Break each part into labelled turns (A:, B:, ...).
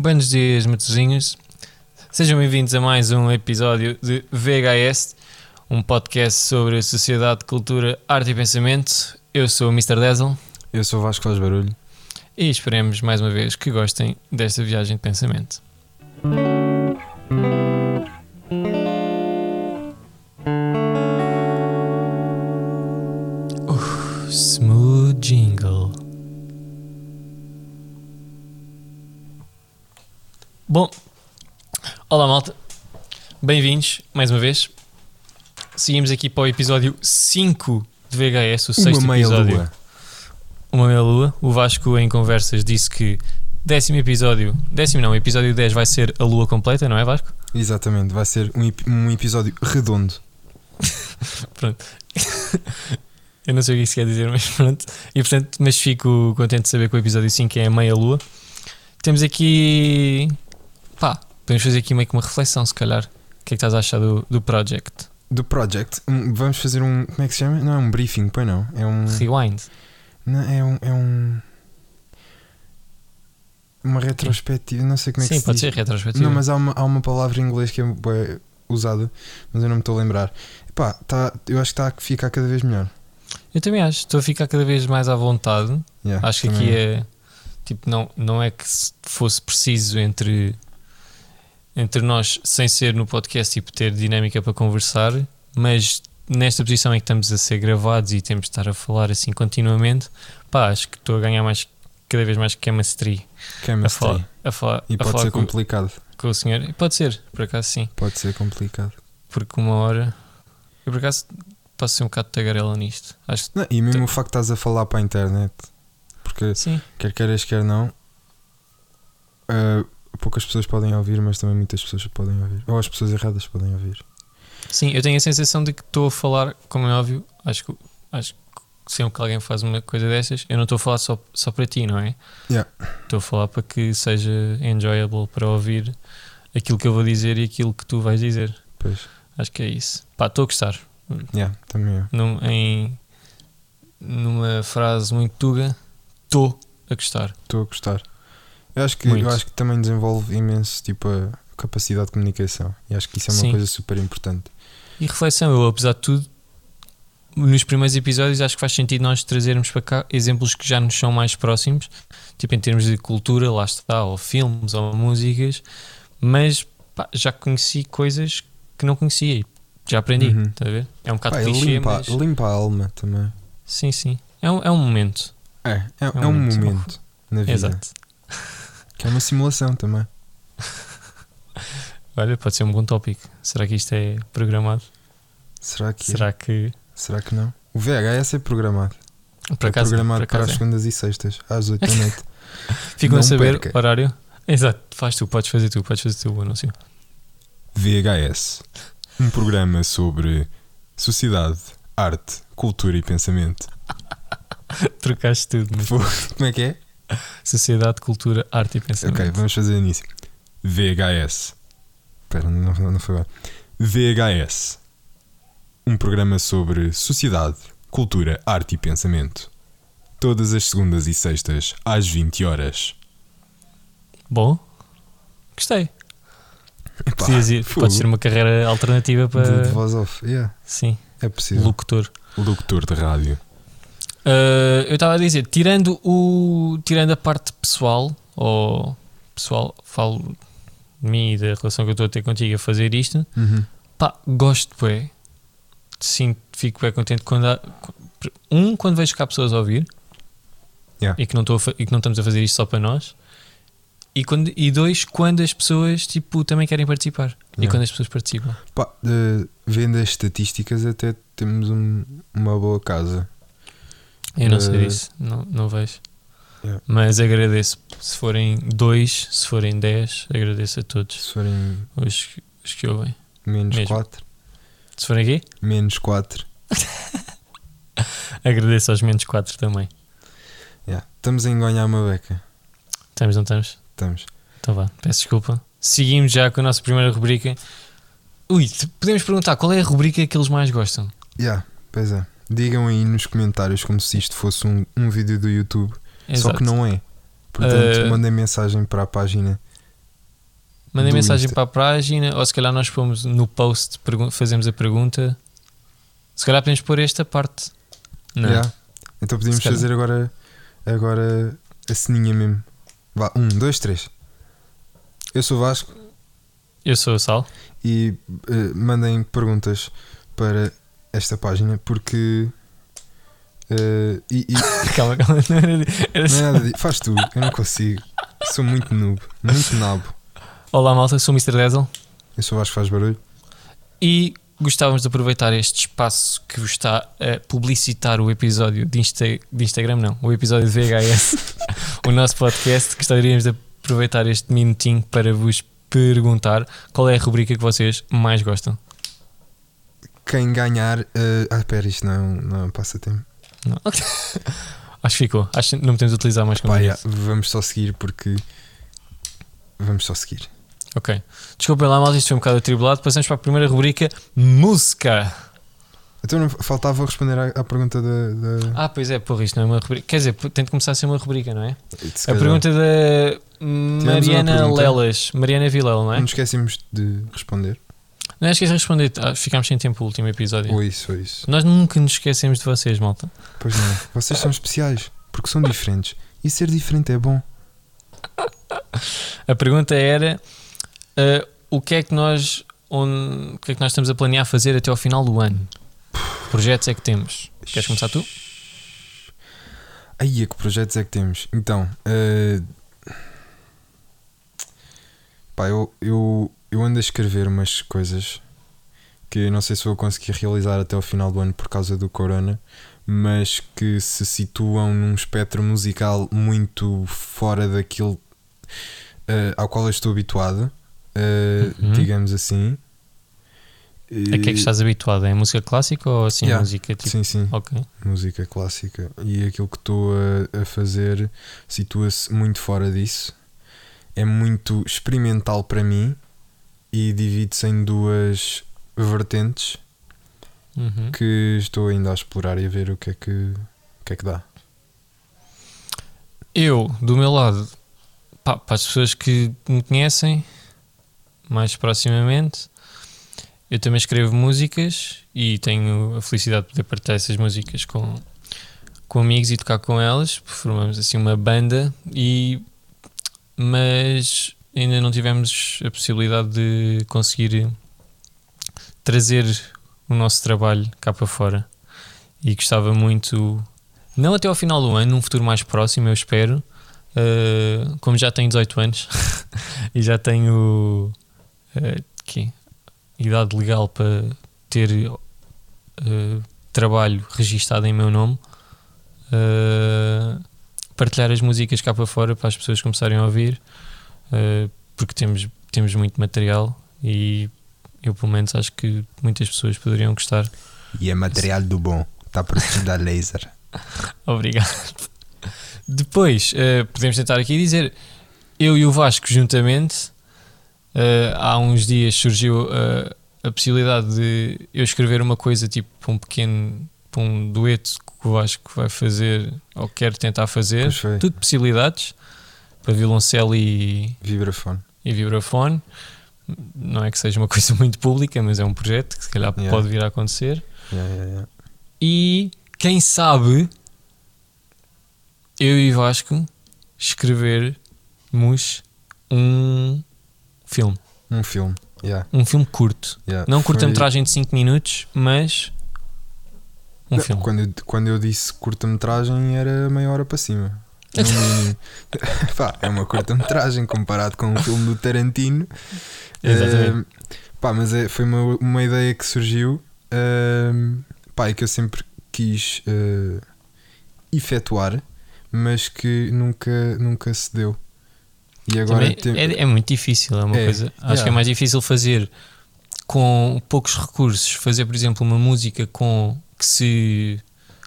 A: Buenos dias, Matosinhos. Sejam bem-vindos a mais um episódio de VHS, um podcast sobre sociedade, cultura, arte e pensamento. Eu sou o Mr. Dazzle
B: Eu sou o Vasco Faz Barulho.
A: e esperemos mais uma vez que gostem desta viagem de pensamento. Bem-vindos mais uma vez. Seguimos aqui para o episódio 5 de VHS, o sexto
B: Uma meia
A: episódio.
B: lua.
A: Uma meia lua. O Vasco em conversas disse que décimo episódio, décimo não, episódio 10 vai ser a lua completa, não é Vasco?
B: Exatamente, vai ser um, um episódio redondo.
A: Pronto. Eu não sei o que isso quer dizer, mas pronto. E portanto, mas fico contente de saber que o episódio 5 é a meia lua. Temos aqui. pá, podemos fazer aqui meio que uma reflexão, se calhar. O que é que estás a achar do, do project?
B: Do Project, um- vamos fazer um. Como é que se chama? Não é um briefing, pois não. É um.
A: Rewind.
B: Não, é um. É um uma retrospectiva, não sei como é que
A: Sim,
B: se
A: pode
B: diz.
A: ser retrospectiva.
B: Não, mas há uma, há uma palavra em inglês que é usada, mas eu não me estou a lembrar. Pá, tá, eu acho que está a ficar cada vez melhor.
A: Eu também acho. Estou a ficar cada vez mais à vontade.
B: Yeah,
A: Acho que aqui é tipo, não, não é que se fosse preciso entre, entre nós, sem ser no podcast, tipo, ter dinâmica para conversar, mas nesta posição em que estamos a ser gravados e temos de estar a falar assim continuamente, pá, acho que estou a ganhar mais, cada vez mais chemistry a
B: Chemistry.
A: falar, a falar,
B: E
A: a
B: pode
A: falar
B: ser
A: com,
B: complicado.
A: com o senhor. Pode ser, por acaso sim,
B: Pode ser complicado.
A: porque uma hora eu por acaso posso ser um bocado tagarela nisto. Acho
B: Não, e mesmo o facto de estás a falar para a internet, porque
A: que sim.
B: quer queiras, quer não, ah, poucas pessoas podem ouvir, mas também muitas pessoas podem ouvir. Ou as pessoas erradas podem ouvir.
A: Sim, eu tenho a sensação de que estou a falar, como é óbvio, acho que, acho que sempre que alguém faz uma coisa destas, eu não estou a falar só, só para ti, não é?
B: Yeah.
A: Estou a falar para que seja enjoyable para ouvir aquilo que eu vou dizer e aquilo que tu vais dizer.
B: Pois,
A: Acho que é isso. Pá, estou a gostar.
B: yeah, também eu.
A: Num, em, numa frase muito tuga, estou a gostar.
B: Estou a gostar. Eu acho, que,
A: Muito.
B: eu acho que também desenvolve imenso tipo, a capacidade de comunicação. E acho que isso é uma
A: Sim.
B: coisa super importante.
A: E reflexão, eu apesar de tudo, nos primeiros episódios acho que faz sentido nós trazermos para cá exemplos que já nos são mais próximos, tipo em termos de cultura, lá está, ou filmes, ou músicas, mas pá, já conheci coisas que não conhecia e já aprendi,
B: Uhum.
A: está a ver? É um bocado
B: Pá,
A: clichê,
B: limpa,
A: mas
B: limpa a alma também.
A: sim, sim, é um, é um momento,
B: É, é, é
A: um
B: um
A: momento.
B: momento na vida.
A: exato.
B: Que é uma simulação também.
A: Olha, pode ser um bom tópico. Será que isto é programado?
B: Será que,
A: Será que,
B: Será que não? O VHS é programado.
A: por
B: é programado
A: por
B: para as
A: é.
B: segundas e sextas, às 8 da noite.
A: Ficam
B: Não
A: a saber
B: perca.
A: horário? Exato, faz tu, podes fazer tu, podes fazer tu o anúncio.
B: VHS. Um programa sobre sociedade, arte, cultura e pensamento.
A: Trocaste tudo, mas
B: Como é que é?
A: Sociedade, cultura, arte e pensamento.
B: Ok, vamos fazer início. VHS. Espera, não, não, foi bem. VHS. Um programa sobre sociedade, cultura, arte e pensamento. Todas as segundas e sextas, às 20 horas.
A: Bom, gostei.
B: Epá,
A: ir, pode ser uma carreira alternativa
B: de,
A: para.
B: de voz off. Yeah,
A: Sim,
B: é possível.
A: locutor.
B: Locutor de rádio.
A: Uh, eu estava a dizer, tirando, o, tirando a parte pessoal, ou pessoal, falo de mim e da relação que eu estou a ter contigo a fazer isto,
B: Uhum.
A: pá, gosto, bem. Sim, fico bem contente quando há. Um, quando vejo há pessoas a ouvir
B: Yeah.
A: e, que não e que não estamos a fazer isto só para nós. E, quando, e dois, quando as pessoas tipo, também querem participar. E
B: Yeah.
A: quando as pessoas participam.
B: Pá, de- vendo as estatísticas, até temos um- uma boa casa.
A: Eu não sei
B: Eh,
A: disso, não, não vejo.
B: Yeah.
A: Mas agradeço. Se forem dois, se forem dez, agradeço a todos
B: Se forem
A: os, os que ouvem.
B: menos
A: Mesmo.
B: 4,
A: Se forem aqui,
B: menos 4.
A: agradeço aos menos quatro também.
B: Yeah. Estamos a enganhar uma beca.
A: Estamos, não estamos?
B: Estamos.
A: Então vá, peço desculpa. Seguimos já com a nossa primeira rubrica. Ui, podemos perguntar qual é a rubrica que eles mais gostam?
B: Yeah, pois é. Digam aí nos comentários como se isto fosse um, um vídeo do YouTube. Só que não é. Portanto,
A: Eh,
B: mandem mensagem para a página
A: Mandem mensagem
B: Insta.
A: para a página ou se calhar nós pomos no post, fazemos a pergunta. Se calhar podemos pôr esta parte. Não.
B: Yeah. Então
A: calhar.
B: fazer agora, agora a ceninha mesmo. Vá, um, dois, três. Eu sou o Vasco
A: Eu sou o Sal.
B: e eh, mandem perguntas para esta página porque. eh, e, e-
A: calma, calma. Não era, era
B: não é nada de- faz tu, eu não consigo. Sou muito noob, muito nabo.
A: Olá malta, sou o Mr. Dazzle
B: Eu sou o Vasco que faz barulho.
A: e gostávamos de aproveitar este espaço que vos está a publicitar o episódio de, Insta, de Instagram, não, o episódio de VHS, o nosso podcast. Gostaríamos de aproveitar este minutinho para vos perguntar qual é a rubrica que vocês mais gostam.
B: Quem ganhar. eh, ah, espera, isto não é um, não é um passatempo.
A: Não. Acho que ficou. Acho que não podemos utilizar mais como
B: Pá, yeah, vamos só seguir porque. Vamos só seguir.
A: Ok. Desculpem lá, malta, isto foi um bocado atribulado. Passamos para a primeira rubrica: Música.
B: Então não- faltava responder à, à pergunta da. da-
A: Ah, pois é, porra, isto não é uma rubrica. Quer dizer, tem de começar a ser uma rubrica, não é? A pergunta da Mariana
B: pergunta.
A: Lelas. Mariana Vilela, não é?
B: Não nos esquecemos de responder.
A: Não é esqueci de responder. Ah, ficámos sem tempo no último episódio.
B: Ou isso, ou isso.
A: Nós nunca nos esquecemos de vocês, malta.
B: Pois não. Vocês são especiais porque são diferentes. E ser diferente é bom.
A: A pergunta era: ah, o que é que nós. onde- o que é que nós estamos a planear fazer até ao final do ano? Que projetos é que temos? Queres começar tu?
B: Aí, que projetos é que temos? Então, eh, pá, eu, eu, eu ando a escrever umas coisas que não sei se vou conseguir realizar até ao final do ano por causa do Corona, mas que se situam num espectro musical muito fora daquilo eh, ao qual eu estou habituado, eh,
A: Uhum.
B: digamos assim.
A: A que é que estás habituado? É música clássica ou assim
B: Yeah.
A: música tipo.
B: Sim, sim.
A: Ok.
B: música clássica e aquilo que estou a, a fazer situa-se muito fora disso. É muito experimental para mim e divide-se em duas vertentes
A: Uhum.
B: que estou ainda a explorar e a ver o que é que, o que, é que dá.
A: Eu, do meu lado, pá, para as pessoas que me conhecem mais proximamente, eu também escrevo músicas e tenho a felicidade de poder partilhar essas músicas com, com amigos e tocar com elas. Formamos assim uma banda e mas ainda não tivemos a possibilidade de conseguir trazer o nosso trabalho cá para fora. E gostava muito não até ao final do ano, num futuro mais próximo, eu espero. Uh, como já tenho 18 anos e já tenho uh, idade legal para ter uh, trabalho registado em meu nome, uh, partilhar as músicas cá para fora para as pessoas começarem a ouvir, uh, porque temos, temos muito material e eu, pelo menos, acho que muitas pessoas poderiam gostar.
B: E é material do bom, está protegido a laser.
A: Obrigado. Depois, eh, podemos tentar aqui dizer, eu e o Vasco juntamente, eh, há uns dias surgiu eh, a possibilidade de eu escrever uma coisa tipo para um pequeno, para um dueto que o Vasco vai fazer ou quer tentar fazer. Tudo possibilidades para violoncelo e,
B: Vibrafone.
A: e vibrafone. Não é que seja uma coisa muito pública, mas é um projeto que se calhar
B: Yeah.
A: pode vir a acontecer.
B: Yeah, yeah.
A: E quem sabe eu e Vasco escrevermos um filme.
B: Um filme. Yeah,
A: Um filme curto. Não curta-metragem de 5 minutos, mas um
B: Não,
A: filme.
B: Quando eu, quando eu disse curta-metragem era meia hora para cima. No mínimo. Pá, é uma curta-metragem comparado com um filme do Tarantino.
A: Exatamente.
B: Eh, pá, mas é- foi uma, uma ideia que surgiu ehm, pá, e que eu sempre quis eh, efetuar, mas que nunca, nunca se deu. E agora tem-
A: é, é muito difícil, é uma
B: É,
A: coisa. Acho
B: yeah.
A: que é mais difícil fazer com poucos recursos, fazer, por exemplo, uma música com que se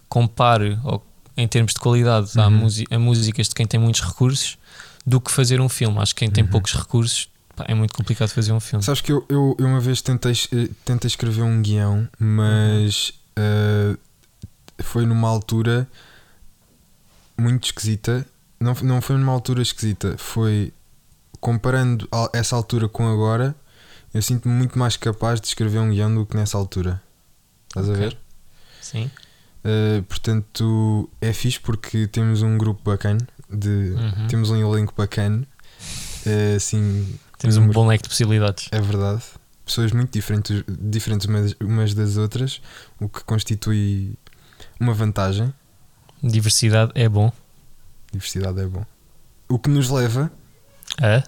A: compare ou, em termos de qualidade
B: Uhum.
A: a músicas de quem tem muitos recursos do que fazer um filme. Acho que quem tem
B: Uhum.
A: poucos recursos pá, é muito complicado fazer um filme.
B: Sabes que eu, eu, eu uma vez tentei, eh, tentei escrever um guião, mas eh, foi numa altura muito esquisita. Não, não foi numa altura esquisita, foi comparando a- essa altura com agora, eu sinto-me muito mais capaz de escrever um guião do que nessa altura. Estás a
A: Ok.
B: ver?
A: Sim.
B: Uh, portanto, é fixe porque temos um grupo bacana, de,
A: Uhum.
B: temos um elenco bacana, uh, assim,
A: Temos um bom leque de possibilidades.
B: é verdade. Pessoas muito diferentes, diferentes umas, umas das outras, o que constitui uma vantagem.
A: Diversidade é bom.
B: Diversidade é bom. O que nos leva.
A: A?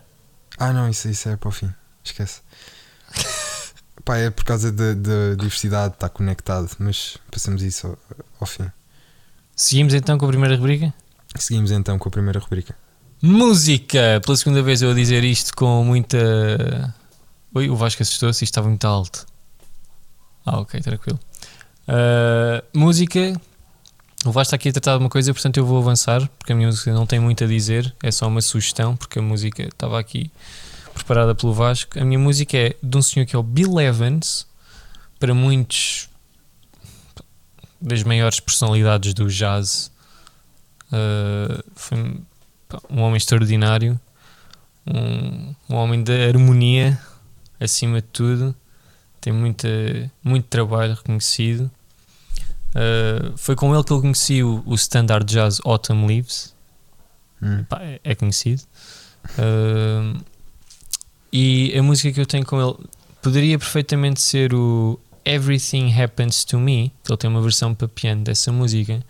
B: Ah, não, isso, isso é para o fim. Esquece. Pá, é por causa da, da diversidade, está conectado, mas passamos isso ao, ao fim.
A: Seguimos então com a primeira rubrica?
B: Seguimos então com a primeira rubrica.
A: Música! Pela segunda vez eu a dizer isto com muita. Oi, o Vasco assustou-se, isto estava muito alto. Ah, ok, tranquilo. Ah, música. O Vasco está aqui a tratar de uma coisa, portanto eu vou avançar, porque a minha música não tem muito a dizer, é só uma sugestão, porque a música estava aqui preparada pelo Vasco. A minha música é de um senhor que é o Bill Evans, para muitos das maiores personalidades do jazz. Ah, foi um homem extraordinário, um, um homem da harmonia acima de tudo, tem muita, muito trabalho reconhecido. Uh, foi com ele que eu conheci o, o standard jazz Autumn Leaves,
B: Hum.
A: Pá, é, é conhecido. Uh, e a música que eu tenho com ele poderia perfeitamente ser o Everything Happens to Me, que ele tem uma versão para piano dessa música,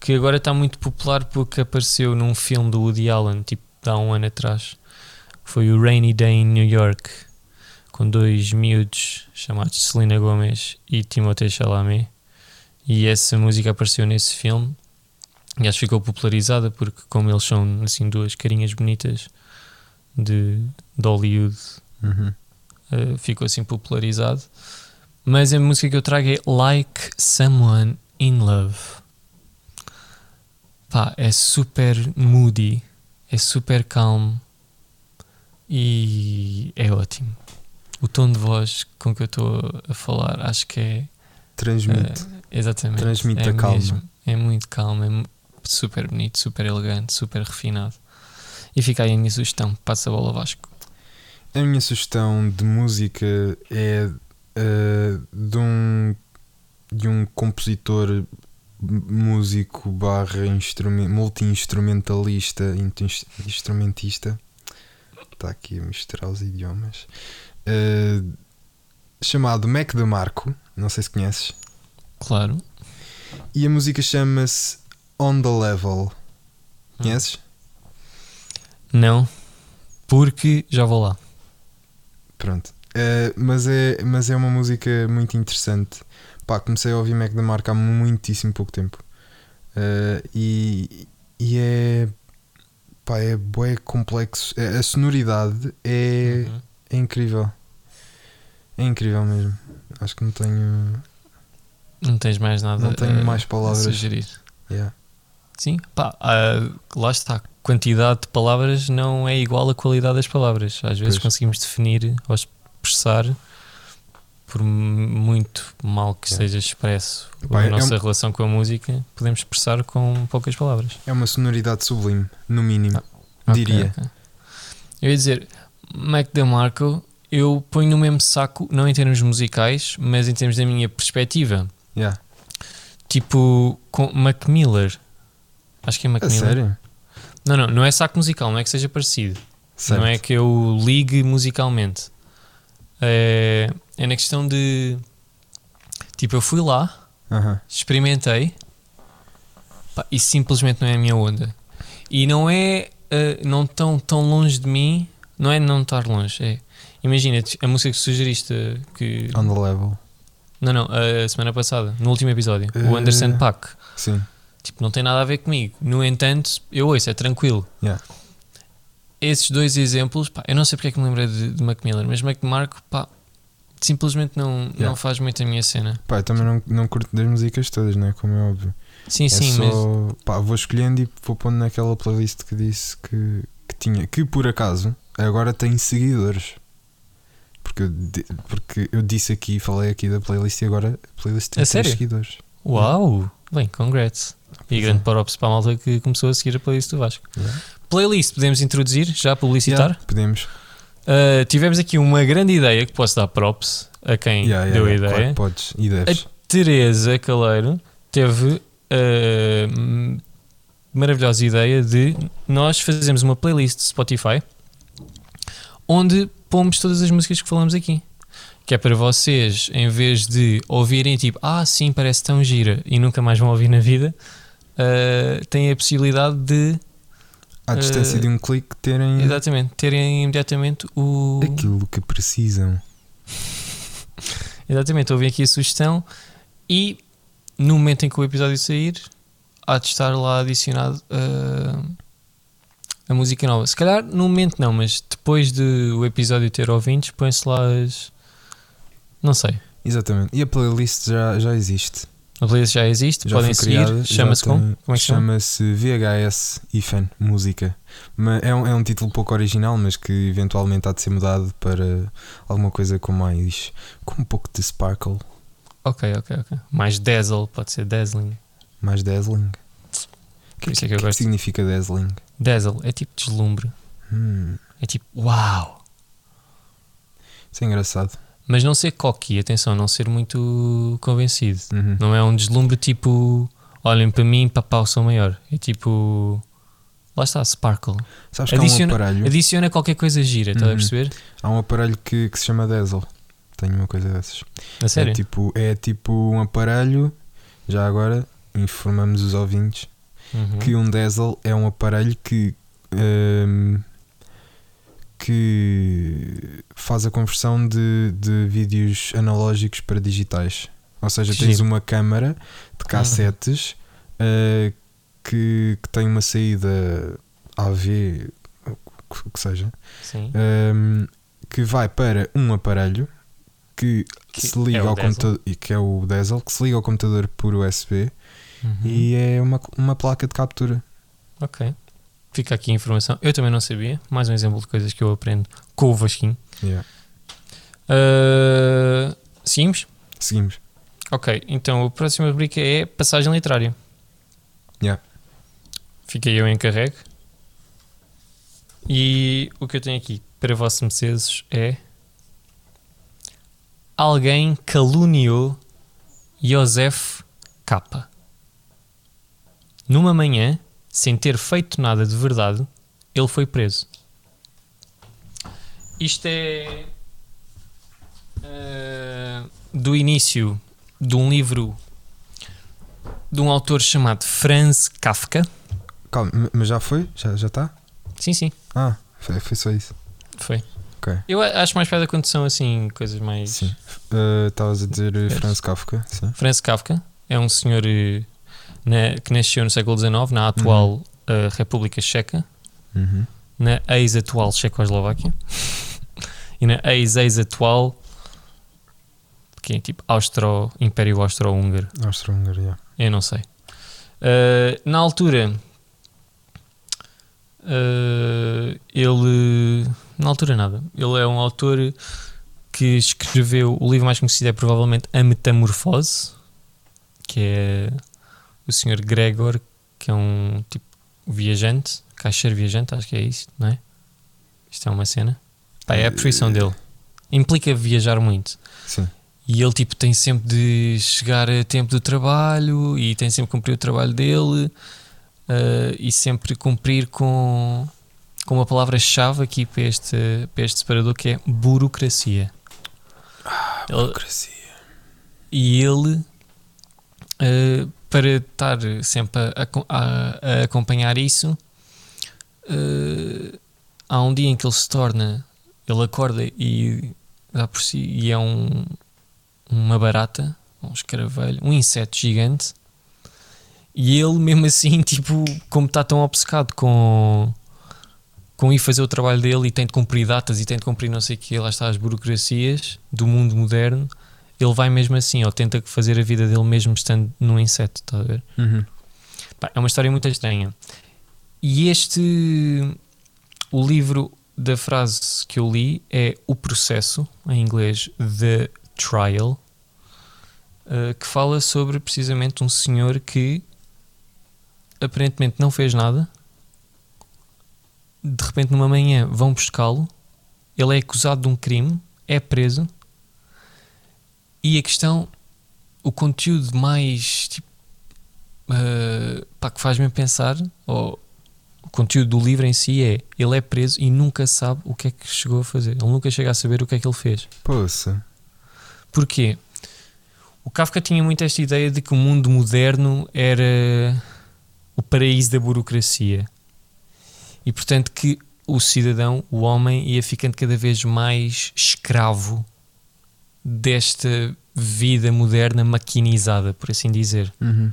A: que agora está muito popular porque apareceu num filme do Woody Allen, tipo, há um ano atrás. Foi o Rainy Day in New York, com dois miúdos chamados Selena Gomez e Timothée Chalamet. E essa música apareceu nesse filme e acho que ficou popularizada porque, como eles são assim duas carinhas bonitas de, de Hollywood,
B: Uhum.
A: uh, ficou assim popularizado. Mas a música que eu trago é Like Someone in Love. Pá, é super moody, é super calmo e é ótimo. O tom de voz com que eu estou a falar acho que é
B: Transmite.
A: é, exatamente.
B: Transmite
A: é
B: a calma.
A: mesmo. É muito calmo, é super bonito, super elegante, super refinado. E fica aí a minha sugestão. Passa a bola Vasco.
B: A minha sugestão de música é eh, de um de um compositor músico barra instrumen- multi-instrumentalista instrumentista está aqui a misturar os idiomas eh, chamado Mac DeMarco não sei se conheces
A: Claro.
B: e a música chama-se On The Level conheces?
A: Não, porque já vou lá.
B: Pronto. Eh, mas, é, mas é uma música muito interessante. Pá, comecei a ouvir Mac DeMarco há muitíssimo pouco tempo. Eh, e, e é. Pá, é bué complexo. É- A sonoridade é,
A: Uhum.
B: é incrível. É incrível mesmo. Acho que não tenho.
A: Não tens mais nada
B: Não tenho
A: a-
B: mais
A: a
B: palavras.
A: sugerir.
B: Yeah.
A: Sim, pá, ah, lá está. Quantidade de palavras não é igual à qualidade das palavras. Às vezes
B: Pois.
A: conseguimos definir ou expressar, por muito mal que
B: Yeah.
A: seja expresso
B: Pá,
A: a
B: é
A: nossa
B: um-
A: relação com a música, podemos expressar com poucas palavras.
B: É uma sonoridade sublime, no mínimo.
A: Ok,
B: Diria.
A: ok. Eu ia dizer, Mac DeMarco, eu ponho no mesmo saco, não em termos musicais, mas em termos da minha perspectiva.
B: Yeah.
A: Tipo, com Mac Miller. Acho que é Mac
B: A
A: Miller.
B: sério?
A: Não, não, não é saco musical, não é que seja parecido.
B: Certo.
A: Não é que eu ligue musicalmente. É, é na questão de. Tipo, eu fui lá, experimentei pá, e simplesmente não é a minha onda. E não é eh, não tão, tão longe de mim, não é não estar longe. É, imagina a música que sugeriste que.
B: On the level.
A: Não, não, a semana passada, no último episódio, o
B: Eh,
A: Anderson Paak.
B: Sim.
A: Tipo, não tem nada a ver comigo. No entanto, eu ouço, é tranquilo.
B: Yeah.
A: Esses dois exemplos, pá, eu não sei porque é que me lembrei de, de Mac Miller, mas Mac Marco, pá, simplesmente não,
B: Yeah.
A: não faz muito a minha cena.
B: Pá, eu também não, não curto das músicas todas, né? Como é óbvio.
A: Sim,
B: é
A: sim,
B: só,
A: mas.
B: pá, vou escolhendo e vou pondo naquela playlist que disse que, que tinha, que por acaso agora tem seguidores. Porque eu, porque eu disse aqui, falei aqui da playlist e agora a playlist tem
A: A sério?
B: seguidores.
A: Uau! Bem, congrats. E grande props para a malta que começou a seguir a playlist do Vasco.
B: Yeah.
A: playlist podemos introduzir, já publicitar.
B: Yeah, podemos.
A: Uh, tivemos aqui uma grande ideia que posso dar props a quem
B: Yeah,
A: deu a ideia.
B: Claro podes e deves.
A: Teresa Caleiro teve a hum, maravilhosa ideia de nós fazermos uma playlist de Spotify onde pomos todas as músicas que falamos aqui. Que é para vocês, em vez de ouvirem tipo, ah, sim, parece tão gira e nunca mais vão ouvir na vida, uh, têm a possibilidade de,
B: À distância
A: eh,
B: de um clique, terem
A: exatamente, terem imediatamente o.
B: aquilo que precisam.
A: Exatamente, ouvi aqui a sugestão e no momento em que o episódio sair, há de estar lá adicionado uh, a música nova. Se calhar no momento não, mas depois de o episódio ter ouvintes, põe-se lá as. Não sei.
B: Exatamente. E a playlist já, já existe.
A: A playlist já existe,
B: Já
A: podem seguir. Chama-se como? Como é que se chama?
B: Chama-se VHS IFAN Música. É, um, é um título pouco original, mas que eventualmente há de ser mudado para alguma coisa com mais. com um pouco de sparkle,
A: Ok, ok, ok. Mais dazzle, pode ser dazzling.
B: mais dazzling.
A: Por isso é que eu
B: O que, que
A: gosto.
B: significa dazzling?
A: Dazzle é tipo deslumbre.
B: Hum,
A: É tipo, uau!
B: isso é engraçado.
A: Mas não ser cocky, atenção, não ser muito convencido.
B: Uhum.
A: Não é um deslumbre tipo, olhem para mim, papau sou maior. É tipo, lá está, sparkle.
B: Sabes que há
A: Adiciona-
B: um aparelho.
A: Adiciona qualquer coisa gira, estás a
B: Uhum.
A: perceber?
B: Há um aparelho que, que se chama Dazzle. Tenho uma coisa dessas.
A: A sério?
B: É tipo, é tipo um aparelho. Já agora informamos os ouvintes
A: Uhum.
B: que um Dazzle é um aparelho que hum, que faz a conversão de, de vídeos analógicos para digitais. Ou seja, tens uma câmara de cassetes uh, que, que tem uma saída AV, o que seja, hum, que vai para um aparelho que,
A: Que
B: se liga
A: é
B: ao computador, e que é o Dazzle, que se liga ao computador por USB
A: Uhum.
B: e é uma, uma placa de captura.
A: Ok. Fica aqui a informação. Eu também não sabia. Mais um exemplo de coisas que eu aprendo com o Vasquinho.
B: Yeah.
A: Uh, seguimos?
B: Seguimos.
A: Ok, então a próxima rubrica é passagem literária.
B: Yeah.
A: Fiquei eu encarregue. E o que eu tenho aqui para vossos mercedes é Alguém caluniou Josef K. Numa manhã, sem ter feito nada de verdade, ele foi preso. Isto é eh, do início de um livro de um autor chamado Franz Kafka.
B: Calma, mas já foi? Já está?
A: Sim, sim,
B: Ah, foi, foi só isso.
A: foi.
B: Ok.
A: Eu acho mais piada quando são assim coisas mais.
B: Sim. Uh, Estavas a dizer uh,
A: Queres?
B: Franz Kafka, sim.
A: Franz Kafka é um senhor eh, na- que nasceu no século XIX, na atual eh, República Checa,
B: Uhum.
A: na ex-atual Checoslováquia e na ex-ex-atual que é tipo Austro, Império Austro-Húngaro.
B: Austro-Húngaro, yeah.
A: Eu não sei. Uh, na altura, uh, ele. Na altura, nada. Ele é um autor que escreveu. O livro mais conhecido é provavelmente A Metamorfose, que é o Sr. Gregor, que é um tipo viajante, caixeiro viajante, acho que é isso, não é? Isto é uma cena. Pá, é a profissão dele. Implica viajar muito.
B: Sim.
A: E ele tipo tem sempre de chegar a tempo do trabalho e tem sempre de cumprir o trabalho dele eh, e sempre cumprir com, com uma palavra-chave aqui para este, para este separador que é burocracia. Ele-
B: Burocracia.
A: e ele, eh, para estar sempre a, a- a acompanhar isso, eh, há um dia em que ele se torna, ele acorda e dá por si e é um, uma barata, um escaravelho, um inseto gigante. E ele, mesmo assim, tipo, como está tão obcecado com, com ir fazer o trabalho dele e tem de cumprir datas e tem de cumprir não sei o que, lá está as burocracias do mundo moderno, ele vai mesmo assim, ou tenta fazer a vida dele mesmo estando num inseto, está a ver?
B: Uhum.
A: Pá, é uma história muito estranha. E este, o livro da frase que eu li é O Processo, em inglês The Trial, eh, que fala sobre precisamente um senhor que aparentemente não fez nada de repente numa manhã vão buscá-lo, ele é acusado de um crime, é preso, e a questão, o conteúdo mais tipo, uh, pá, que faz-me pensar, ou o conteúdo do livro em si é ele é preso e nunca sabe o que é que chegou a fazer. Ele nunca chega a saber o que é que ele fez.
B: Poça.
A: Porquê? O Kafka tinha muito esta ideia de que o mundo moderno era o paraíso da burocracia. E portanto que o cidadão, o homem, ia ficando cada vez mais escravo desta vida moderna maquinizada, por assim dizer.
B: Uhum.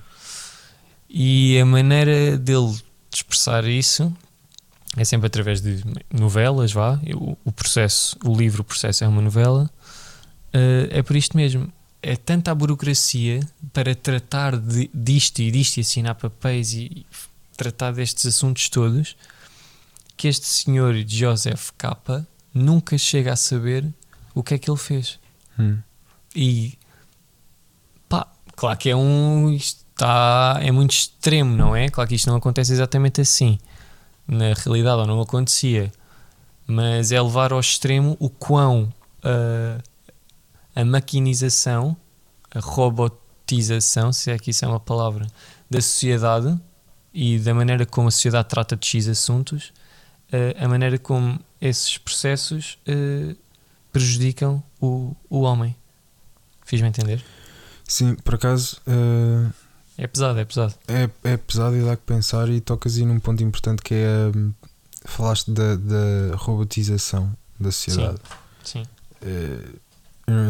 A: E a maneira dele de expressar isso é sempre através de novelas, vá. O, o processo, o livro, o processo é uma novela. Uh, é por isto mesmo. É tanta a burocracia para tratar de, disto e disto e assinar papéis e, e tratar destes assuntos todos que este senhor Joseph K nunca chega a saber o que é que ele fez.
B: Hum.
A: E pá, claro que é um. Está, é muito extremo, não é? Claro que isto não acontece exatamente assim. Na realidade, ou não acontecia. Mas é levar ao extremo o quão uh, a maquinização, a robotização, se é que isso é uma palavra, da sociedade e da maneira como a sociedade trata de X assuntos, uh, a maneira como esses processos uh, prejudicam o, o homem. Fiz-me entender?
B: Sim, por acaso. Uh,
A: é pesado, é pesado.
B: É, é pesado e dá que pensar e tocas aí num ponto importante que é. Um, falaste da, da robotização da sociedade.
A: Sim.
B: Uh,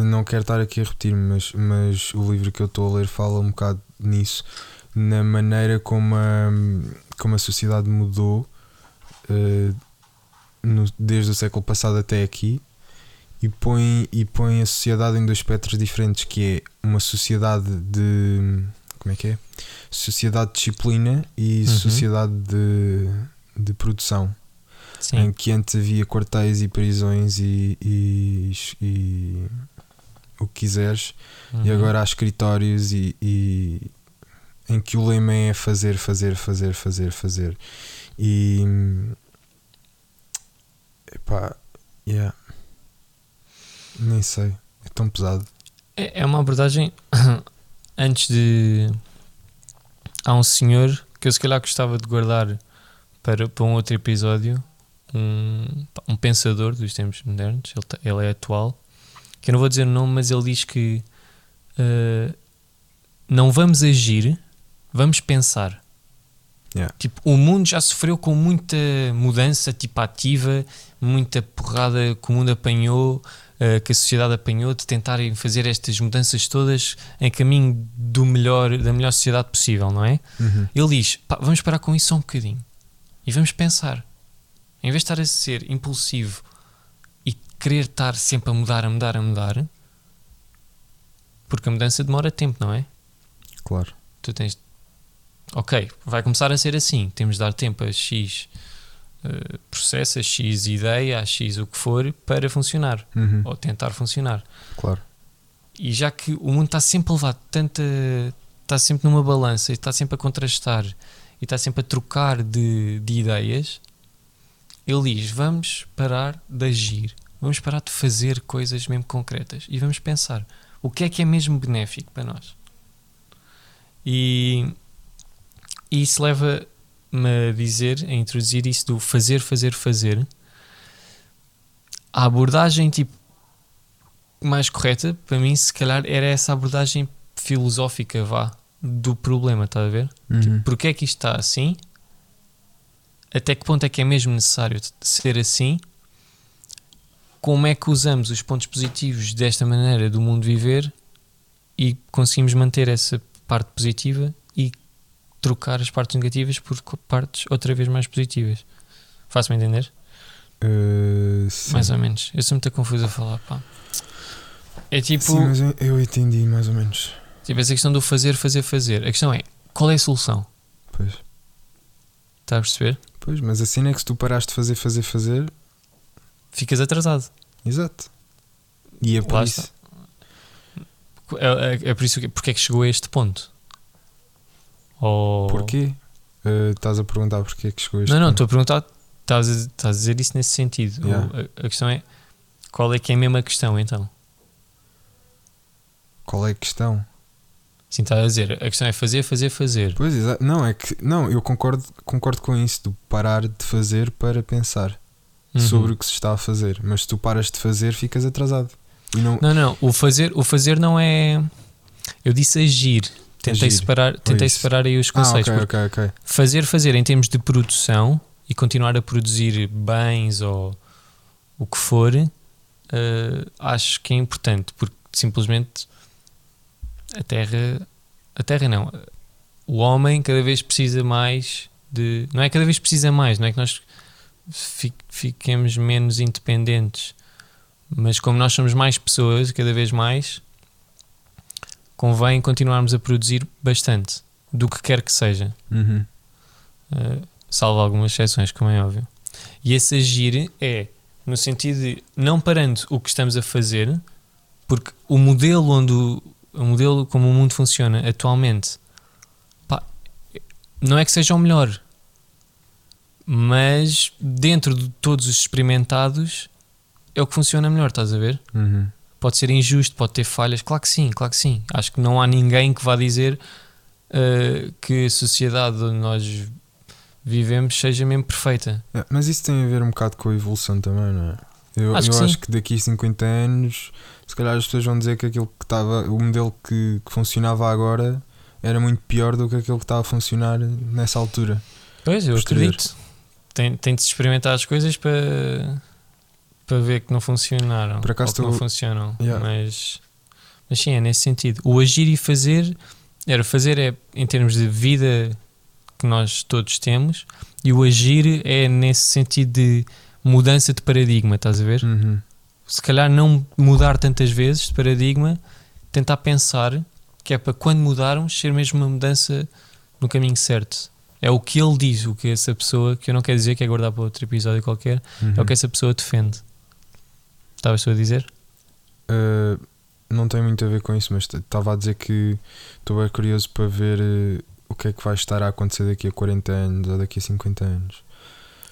B: não quero estar aqui a repetir, mas, mas o livro que eu estou a ler fala um bocado nisso, na maneira como a, como a sociedade mudou uh, no, desde o século passado até aqui e põe, e põe a sociedade em dois espectros diferentes, que é uma sociedade de como é que é? Sociedade de disciplina e
A: Uhum.
B: sociedade de, de produção. Em
A: Sim.
B: que antes havia quartéis e prisões e, e, e o que quiseres, e
A: Uhum.
B: agora há escritórios e, e em que o lema é fazer, fazer, fazer, fazer, fazer. E epá, yeah. Nem sei, é tão pesado.
A: É, é uma abordagem. Antes de. Há um senhor que eu se calhar gostava de guardar para, para um outro episódio. Um, um pensador dos tempos modernos. Ele, tá- ele é atual. Que eu não vou dizer o nome, mas ele diz que. eh, não vamos agir, vamos pensar.
B: Yeah.
A: Tipo, o mundo já sofreu com muita mudança tipo ativa, muita porrada que o mundo apanhou, eh, que a sociedade apanhou, de tentarem fazer estas mudanças todas em caminho do melhor, da melhor sociedade possível, não é? Ele diz: "Pá, vamos parar com isso só um bocadinho e vamos pensar. Em vez de estar a ser impulsivo e querer estar sempre a mudar, a mudar, a mudar, porque a mudança demora tempo, não é?
B: Claro.
A: tu tens. Ok, vai começar a ser assim. Temos de dar tempo a X eh, processo, a X ideia, a X o que for para funcionar
B: Uhum.
A: ou tentar funcionar.
B: Claro.
A: E já que o mundo está sempre a levar tanta. está sempre numa balança e está sempre a contrastar e está sempre a trocar de, de ideias, ele diz: vamos parar de agir, vamos parar de fazer coisas mesmo concretas e vamos pensar o que é que é mesmo benéfico para nós. E, e isso leva-me a dizer, a introduzir isso do fazer, fazer, fazer. A abordagem tipo mais correta para mim, se calhar, era essa abordagem filosófica, vá, do problema, está a ver?
B: Uhum.
A: Porque é que isto está assim? Até que ponto é que é mesmo necessário ser assim? Como é que usamos os pontos positivos desta maneira do mundo viver e conseguimos manter essa parte positiva e trocar as partes negativas por partes outra vez mais positivas? Faço-me entender?
B: Uh, sim.
A: Mais ou menos. Eu sou muito confuso a falar, pá. É tipo,
B: Sim, mas eu, eu entendi mais ou menos.
A: tipo essa questão do fazer, fazer, fazer. A questão é, qual é a solução?
B: Pois.
A: Está a perceber?
B: Pois, mas a cena é que se tu paraste de fazer, fazer, fazer,
A: Ficas atrasado.
B: exato. E é por
A: Lá
B: isso.
A: está. É, é- é por isso que porque é que chegou a este ponto? Ou...
B: Porquê? Uh, estás a perguntar porquê é que chegou este
A: Não, não, estou a perguntar estás a, estás a dizer isso nesse sentido.
B: Yeah.
A: O- a, a questão é qual é que é a questão então?
B: Qual é a questão?
A: Sim, estás a dizer, a questão é fazer, fazer, fazer.
B: Pois, exa- não, é que. Não, eu concordo, concordo com isso, de parar de fazer para pensar
A: Uhum.
B: sobre o que se está a fazer. Mas se tu paras de fazer, ficas atrasado. Não.
A: Não, não, o fazer, o fazer não é. Eu disse agir. Tentei
B: Agir,
A: separar, tentei
B: isso.
A: separar aí os
B: ah,
A: conceitos.
B: ok,
A: porque
B: ok, ok.
A: Fazer, fazer em termos de produção e continuar a produzir bens ou o que for, eh, acho que é importante, porque simplesmente a Terra, a Terra não, o homem cada vez precisa mais de. Não é cada vez precisa mais, não é que nós fi- fiquemos menos independentes, mas como nós somos mais pessoas, cada vez mais, convém continuarmos a produzir bastante, do que quer que seja.
B: Uhum.
A: Uh, salvo algumas exceções, como é óbvio. E esse agir é no sentido de não parando o que estamos a fazer, porque o modelo onde o, o modelo como o mundo funciona atualmente pá, não é que seja o melhor, mas dentro de todos os experimentados é o que funciona melhor, estás a ver?
B: Uhum.
A: Pode ser injusto, pode ter falhas, claro que sim, claro que sim. Acho que não há ninguém que vá dizer uh, que a sociedade onde nós vivemos seja mesmo perfeita.
B: É, mas isso tem a ver um bocado com a evolução também, não é? Eu
A: Acho
B: eu
A: que
B: acho que daqui a 50 anos, se calhar as pessoas vão dizer que aquilo que estava, o modelo que, que funcionava agora era muito pior do que aquele que estava a funcionar nessa altura.
A: Pois, eu
B: Posterior.
A: acredito. Tem, tem de se experimentar as coisas para, para ver que não funcionaram.
B: Por acaso
A: ou que não
B: tu-
A: funcionam.
B: Yeah.
A: Mas, mas sim, é nesse sentido. O agir e fazer, era fazer é em termos de vida que nós todos temos, e o agir é nesse sentido de mudança de paradigma, estás a ver?
B: Uhum.
A: se calhar não mudar tantas vezes de paradigma, tentar pensar que é para quando mudarmos ser mesmo uma mudança no caminho certo. É o que ele diz, o que essa pessoa, que eu não quero dizer que é guardar para outro episódio qualquer,
B: Uhum.
A: é o que essa pessoa defende. Estavas tu a dizer?
B: Uh, não tem muito a ver com isso, mas estava a dizer que estou bem curioso para ver uh, o que é que vai estar a acontecer daqui a 40 anos ou daqui a 50 anos.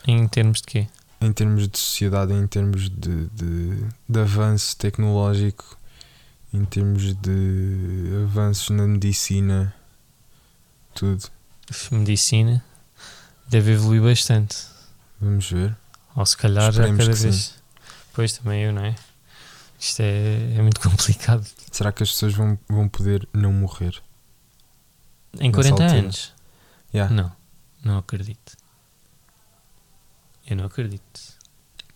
A: Em termos de quê?
B: Em termos de sociedade, em termos de, de, de avanço tecnológico, em termos de avanços na medicina, tudo.
A: Medicina deve evoluir bastante.
B: Vamos ver.
A: Ou se calhar já cada vez. Pois também eu, não é? Isto é, é muito complicado.
B: Será que as pessoas vão, vão poder não morrer?
A: Em
B: Nessa
A: 40
B: altura.
A: anos?
B: Yeah.
A: Não, não acredito. Eu não acredito.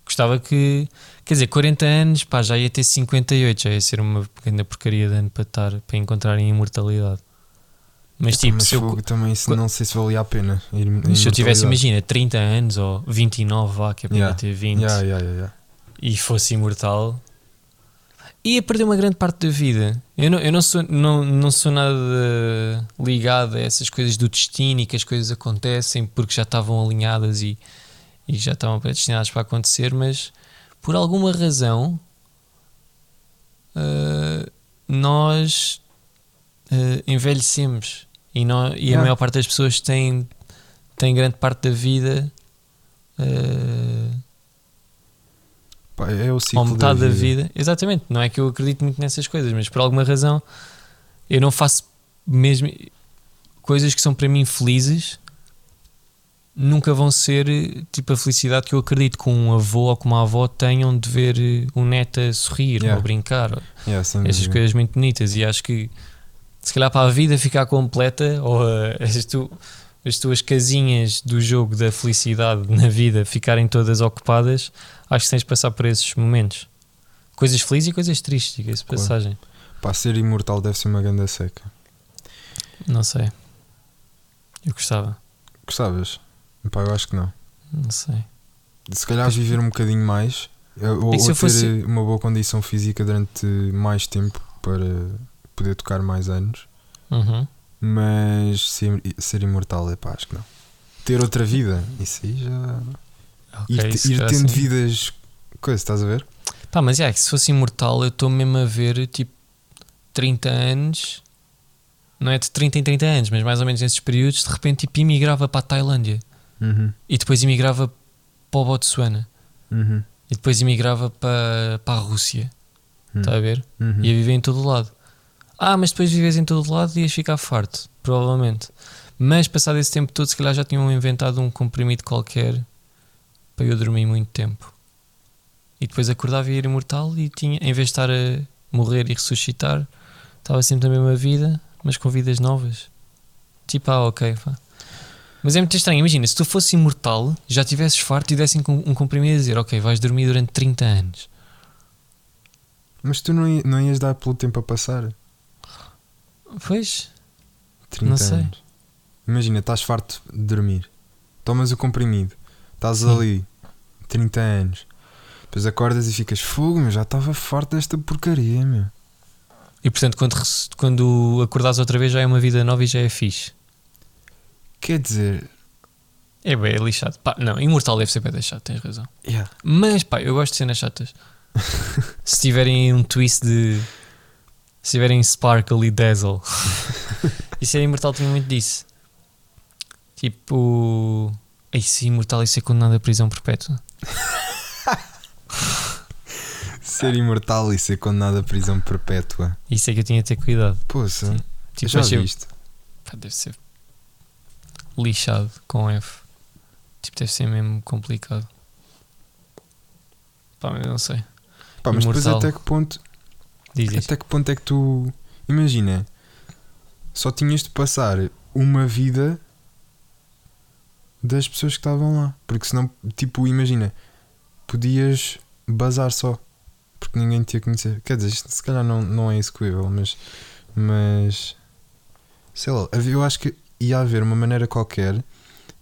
A: Gostava que. Quer dizer, 40 anos, pá, já ia ter 58, já ia ser uma pequena porcaria de ano para, estar, para encontrarem imortalidade. Mas tipo,
B: mas
A: se eu,
B: fogo também
A: Qu-
B: não sei se valia a pena. a
A: se eu tivesse, imagina, 30 anos ou 29, vá, que é para
B: Yeah.
A: ter 20,
B: Yeah, yeah, yeah, yeah.
A: E fosse imortal, ia perder uma grande parte da vida. Eu não, eu não, sou, não, não sou nada ligado a essas coisas do destino e que as coisas acontecem porque já estavam alinhadas e, e já estavam predestinadas para acontecer, mas por alguma razão ah, nós ah, envelhecemos e, nó- e a maior parte das pessoas tem, tem grande parte da vida. ah,
B: Pá, é o ciclo
A: ou metade da vida. Exatamente, não é que eu acredito muito nessas coisas, mas por alguma razão eu não faço mesmo coisas que são para mim felizes. Nunca vão ser tipo a felicidade que eu acredito que um avô ou que uma avó tenham de ver um neto a sorrir
B: Yeah.
A: ou a brincar,
B: Yeah,
A: essas coisas muito bonitas. E acho que se calhar para a vida ficar completa ou eh, as, tu- as tuas casinhas do jogo da felicidade na vida ficarem todas ocupadas, acho que tens de passar por esses momentos. Coisas felizes e coisas tristes, diga-se
B: Claro.
A: passagem.
B: Pá, ser imortal deve ser uma grande seca.
A: Não sei. Eu gostava.
B: Gostavas? Pá, eu acho que não.
A: Não sei.
B: Se calhar viver um bocadinho mais ou, ou ter
A: fosse-
B: uma boa condição física durante mais tempo para poder tocar mais anos.
A: Uhum.
B: Mas ser, ser imortal, é pá, acho que não. Ter outra vida, isso aí já.
A: Ok,
B: ir ir tendo
A: sim.
B: vidas. Coisa, estás a ver?
A: Pá, mas é que se fosse imortal, eu estou mesmo a ver tipo 30 anos, não é de 30 em 30 anos, mas mais ou menos nesses períodos, de repente tipo imigrava para a Tailândia
B: Uhum.
A: e depois imigrava para o Botsuana
B: Uhum.
A: e depois emigrava para, para a Rússia.
B: Hum.
A: Está a ver?
B: Uhum.
A: Ia viver em todo o lado. Ah, mas depois vives em todo o lado ias ficar farto, provavelmente. Mas passado esse tempo todo, se calhar já tinham inventado um comprimido qualquer para eu dormir muito tempo. E depois acordava e era imortal e tinha, em vez de estar a morrer e ressuscitar, estava sempre na mesma vida, mas com vidas novas. Tipo, ah, ok, pá. Mas é muito estranho, imagina, se tu fosses imortal, já tivesses farto e dessem um comprimido a dizer, ok, vais dormir durante 30 anos.
B: Mas tu não, não ias dar pelo tempo a passar?
A: Pois,
B: 30
A: Não sei.
B: anos. Imagina, estás farto de dormir. Tomas o comprimido. Estás ali 30 anos. Depois acordas e ficas fogo, meu, já estava farto desta porcaria, meu.
A: E portanto, quando, quando acordares outra vez, já é uma vida nova e já é fixe.
B: Quer dizer,
A: É bem, é lixado. Pá, não, imortal deve ser bem deixado, tens razão.
B: yeah.
A: Mas pá, eu gosto de cenas chatas. se tiverem um twist de. Se tiverem Sparkle e Dazzle. e ser imortal tinha muito disso. Tipo. Ei, se imortal e ser condenado à prisão perpétua.
B: ser imortal e ser condenado à prisão perpétua.
A: Isso é que eu tinha de ter cuidado.
B: Poça,
A: Tipo,
B: já viste?
A: pá, deve ser lixado com F. Tipo, deve ser mesmo complicado. Pá, mas eu não sei.
B: Pá, mas depois
A: Imortal.
B: até que ponto
A: Diz.
B: Até que ponto é que tu. Imagina, só tinhas de passar uma vida das pessoas que estavam lá. Porque senão, tipo, imagina, podias bazar só. Porque ninguém te ia conhecer. Quer dizer, isto se calhar não, não é execuível, mas. Mas. Sei lá, eu acho que ia haver uma maneira qualquer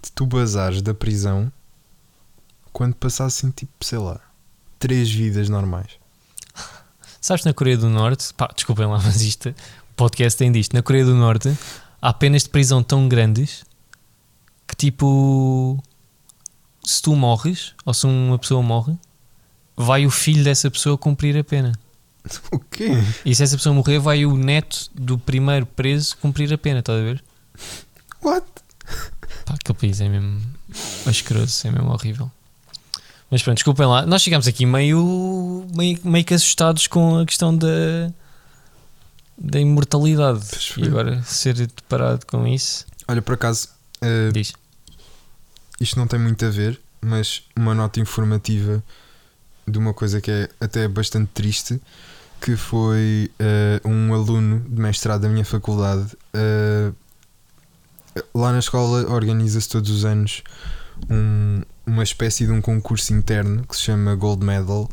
B: de tu bazares da prisão quando passassem, tipo, sei lá, três vidas normais.
A: Sabes, na Coreia do Norte, pá, desculpem lá, mas isto, o podcast tem disto. Na Coreia do Norte há penas de prisão tão grandes tipo, se tu morres, ou se uma pessoa morre, vai o filho dessa pessoa cumprir a pena.
B: O quê?
A: E se essa pessoa morrer, vai o neto do primeiro preso cumprir a pena, estás a ver?
B: What?
A: Pá, aquele país é mesmo asqueroso, é mesmo horrível. Mas pronto, desculpem lá. Nós chegamos aqui meio, meio, meio que assustados com a questão da, da imortalidade. E agora ser deparado com isso.
B: Olha, por acaso, eh,
A: Diz.
B: Isto não tem muito a ver, mas uma nota informativa de uma coisa que é até bastante triste, que foi eh, um aluno de mestrado da minha faculdade. eh, lá na escola organiza-se todos os anos um- uma espécie de um concurso interno que se chama Gold Medal.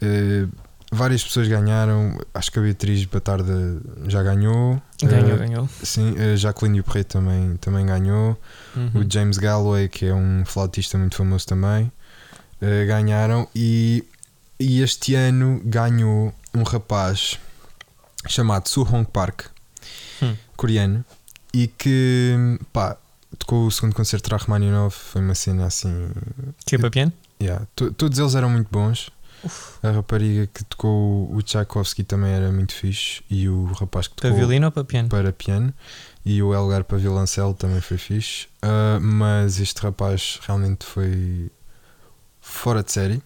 B: Eh, várias pessoas ganharam, acho que a Beatriz Batarda já ganhou.
A: Ganhou, ganhou.
B: Sim, a Jacqueline Dupré também, também ganhou.
A: Uhum.
B: O James Galloway, que é um flautista muito famoso também, eh, ganharam. E, e este ano ganhou um rapaz chamado Soo Hong Park,
A: Hum.
B: coreano, e que pá, tocou o segundo concerto de Rachmaninoff. Foi uma cena assim.
A: Que é para piano?
B: Yeah, to- todos eles eram muito bons. A rapariga que tocou o Tchaikovsky também era muito fixe. E o rapaz que
A: Para
B: tocou
A: violino ou para piano?
B: para piano e o Elgar para violoncelo também foi fixe. Ah, mas este rapaz realmente foi fora de série.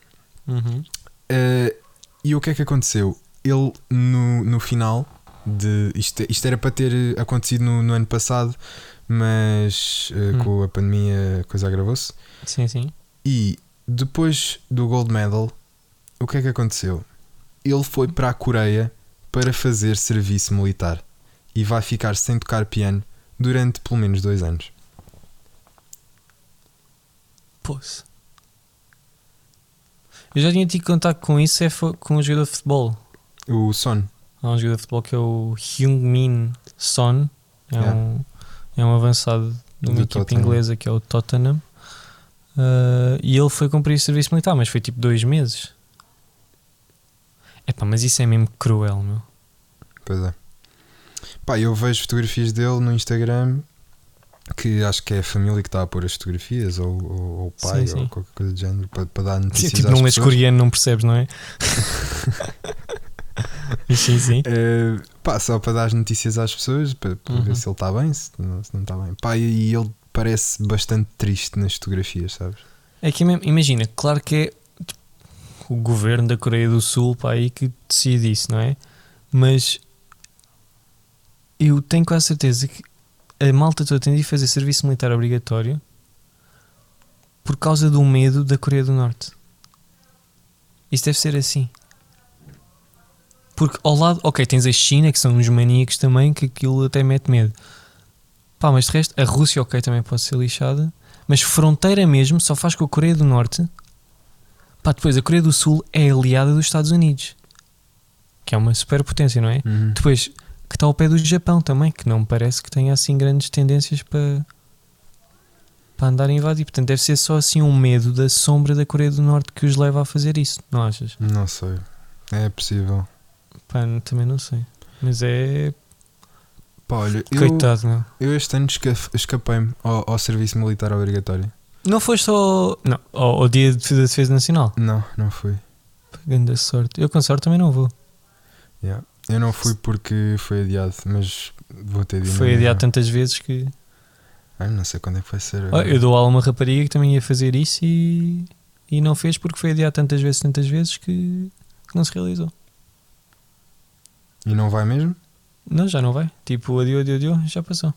A: Uhum.
B: Ah, e o que é que aconteceu? Ele no, no final de isto, isto era para ter acontecido no, no ano passado, mas ah,
A: Hum.
B: com a pandemia a coisa agravou-se.
A: Sim, sim.
B: E depois do Gold Medal, o que é que aconteceu? Ele foi para a Coreia para fazer serviço militar e vai ficar sem tocar piano durante pelo menos dois anos.
A: Pois. Eu já tinha tido contato com isso, é com um jogador de futebol.
B: O Son,
A: Há um jogador de futebol que é o Hyung-Min Son. É,
B: Yeah.
A: um, é um avançado de uma
B: Tottenham.
A: inglesa que é o Tottenham. Ah, e ele foi cumprir serviço militar, mas foi tipo dois meses. Epá, mas isso é mesmo cruel, meu.
B: pois é. Pá, eu vejo fotografias dele no Instagram que acho que é a família que está a pôr as fotografias ou, ou, ou o pai
A: Sim, sim.
B: ou qualquer coisa do género para, para dar notícias
A: tipo, não lês coreano, não percebes, não é? sim, sim.
B: Eh, pá, só para dar as notícias às pessoas, para, para
A: Uhum.
B: ver se ele está bem, se não, se não está bem. Pá, e ele parece bastante triste nas fotografias, sabes?
A: É que imagina, claro que é tipo, o governo da Coreia do Sul para aí que decide isso, não é? Mas eu tenho quase certeza que a malta toda tem de fazer serviço militar obrigatório por causa do medo da Coreia do Norte. Isso deve ser assim. Porque ao lado, ok, tens a China, que são uns maníacos também, que aquilo até mete medo. Pá, mas de resto, a Rússia, ok, também pode ser lixada. Mas fronteira mesmo só faz com a Coreia do Norte. Pá, depois a Coreia do Sul é aliada dos Estados Unidos, que é uma superpotência, não é?
B: Uhum.
A: Depois, que está ao pé do Japão também, que não me parece que tenha assim grandes tendências para, para andar a invadir. Portanto, deve ser só assim um medo da sombra da Coreia do Norte que os leva a fazer isso, não achas?
B: Não sei. É possível.
A: Pá, também não sei. Mas é.
B: Pá, olha, eu,
A: Coitado, não.
B: eu este ano esca- escapei-me ao, ao serviço militar obrigatório.
A: Não foste só. Não, ao, ao dia de defesa da defesa nacional.
B: Não, não fui.
A: Pá, Grande sorte. Eu com sorte também não vou.
B: Yeah. Eu não fui porque foi adiado, mas vou ter de ir
A: Foi adiado tantas vezes que.
B: Ai, não sei quando é que vai ser.
A: Ó, eu dou a uma rapariga que também ia fazer isso e. E não fez porque foi adiado tantas vezes, tantas vezes que, que não se realizou.
B: E não vai mesmo?
A: Não, já não vai. Tipo, adiou, adiou, adiou, já passou.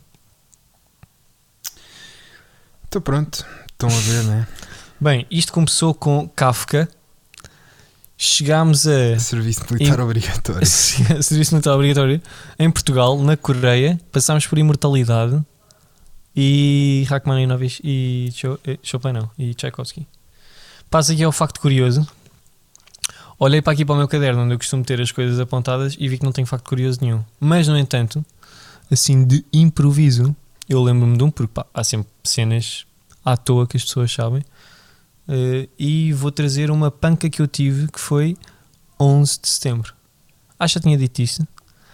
B: Então pronto. Estão a ver, né?
A: Bem, isto começou com Kafka. Chegámos a.
B: Serviço militar obrigatório.
A: Serviço militar obrigatório em Portugal, na Coreia. Passámos por Imortalidade e Rachmaninovic e eh, Chopin, não, e Tchaikovsky. Passa aqui ao facto curioso. Olhei para aqui para o meu caderno onde eu costumo ter as coisas apontadas e vi que não tenho facto curioso nenhum. Mas, no entanto, assim de improviso, eu lembro-me de um, porque pá, há sempre cenas à toa que as pessoas sabem. Eh, e vou trazer uma panca que eu tive que foi 11 de setembro. Acho que já tinha dito isto,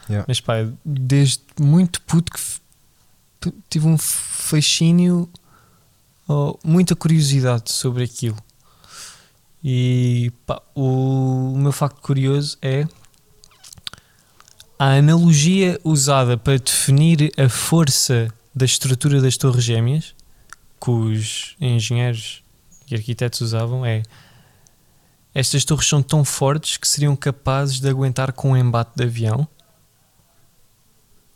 B: Yeah.
A: mas pá, desde muito puto que tive um fascínio, ou muita curiosidade sobre aquilo. E pá, o, o meu facto curioso é a analogia usada para definir a força da estrutura das torres gêmeas que os engenheiros e arquitetos usavam é estas torres são tão fortes que seriam capazes de aguentar com um embate de avião.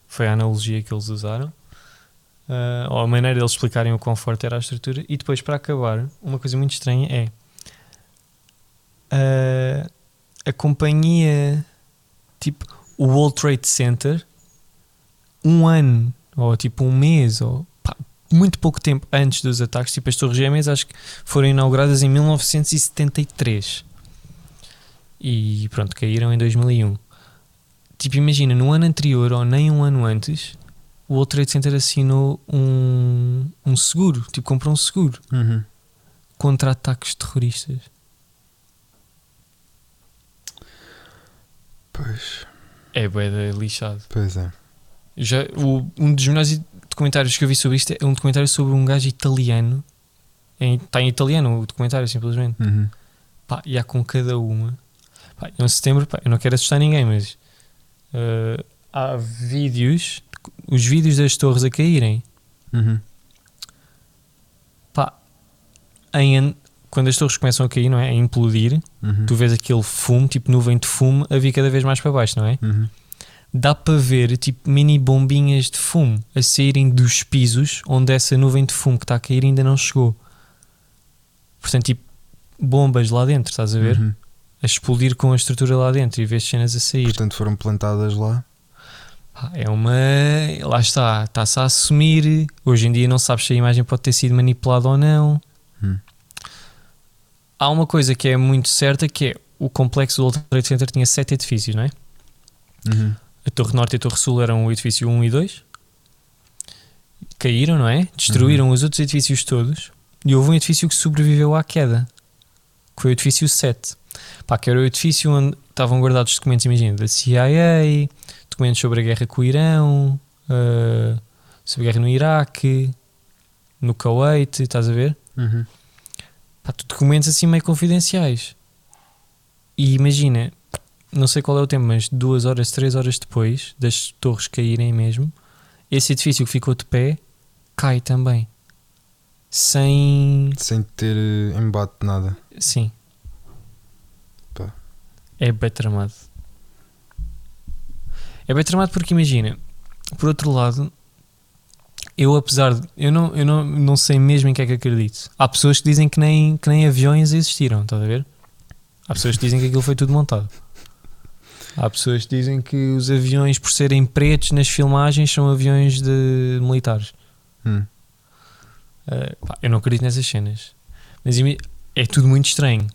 A: Foi a analogia que eles usaram. Ah, ou a maneira de eles explicarem o quão forte era a estrutura. E depois, para acabar, uma coisa muito estranha é ah, a companhia, tipo o World Trade Center, um ano ou tipo um mês ou muito pouco tempo antes dos ataques, tipo as Torres Gêmeas, acho que foram inauguradas em 1973 e pronto, caíram em 2001. Tipo, imagina, no ano anterior ou nem um ano antes, o World Trade Center assinou um, um seguro, tipo, comprou um seguro
B: Uhum.
A: contra ataques terroristas.
B: Pois,
A: É bué lixado.
B: pois é.
A: Já, o- um dos melhores documentários que eu vi sobre isto é um documentário sobre um gajo italiano. Está em italiano o documentário, simplesmente.
B: Uhum.
A: Pá, e há com cada uma. Pá, em setembro, pá, eu não quero assustar ninguém, mas eh, há vídeos, os vídeos das torres a caírem.
B: Uhum.
A: Pá, em an- quando as torres começam a cair, não é? A implodir,
B: Uhum.
A: tu vês aquele fumo, tipo nuvem de fumo, a vir cada vez mais para baixo, não é?
B: Uhum.
A: Dá para ver tipo mini bombinhas de fumo a saírem dos pisos onde essa nuvem de fumo que está a cair ainda não chegou. Portanto, tipo bombas lá dentro, estás a ver?
B: Uhum.
A: A explodir com a estrutura lá dentro e vês cenas a sair.
B: Portanto, foram plantadas lá.
A: É uma. Lá está, está-se a assumir. Hoje em dia não sabes se a imagem pode ter sido manipulada ou não.
B: Hum.
A: Há uma coisa que é muito certa que é o complexo do World Trade Center tinha sete edifícios, não é?
B: Uhum.
A: A Torre Norte e a Torre Sul eram o edifício 1 e 2. Caíram, não é? Destruíram os outros edifícios todos. E houve um edifício que sobreviveu à queda. Que foi o edifício 7. Pá, que era o edifício onde estavam guardados documentos, imagina, da CIA, documentos sobre a guerra com o Irão, ah, sobre a guerra no Iraque, no Kuwait, estás a ver?
B: Uhum.
A: Pá, documentos assim meio confidenciais. E imagina, não sei qual é o tempo, mas duas horas, três horas depois das torres caírem mesmo, esse edifício que ficou de pé cai também. sem.
B: Sem ter eh, embate nada.
A: Sim.
B: Pá.
A: É bem tramado. É bem tramado porque imagina, por outro lado, eu apesar de. Eu não, eu não, não sei mesmo em que é que acredito. Há pessoas que dizem que nem, que nem aviões existiram, estás a ver? Há pessoas que dizem que aquilo foi tudo montado. Há pessoas que dizem que os aviões, por serem pretos nas filmagens, são aviões de militares.
B: Hum.
A: Uh, pá, eu não acredito nessas cenas. Mas é tudo muito estranho.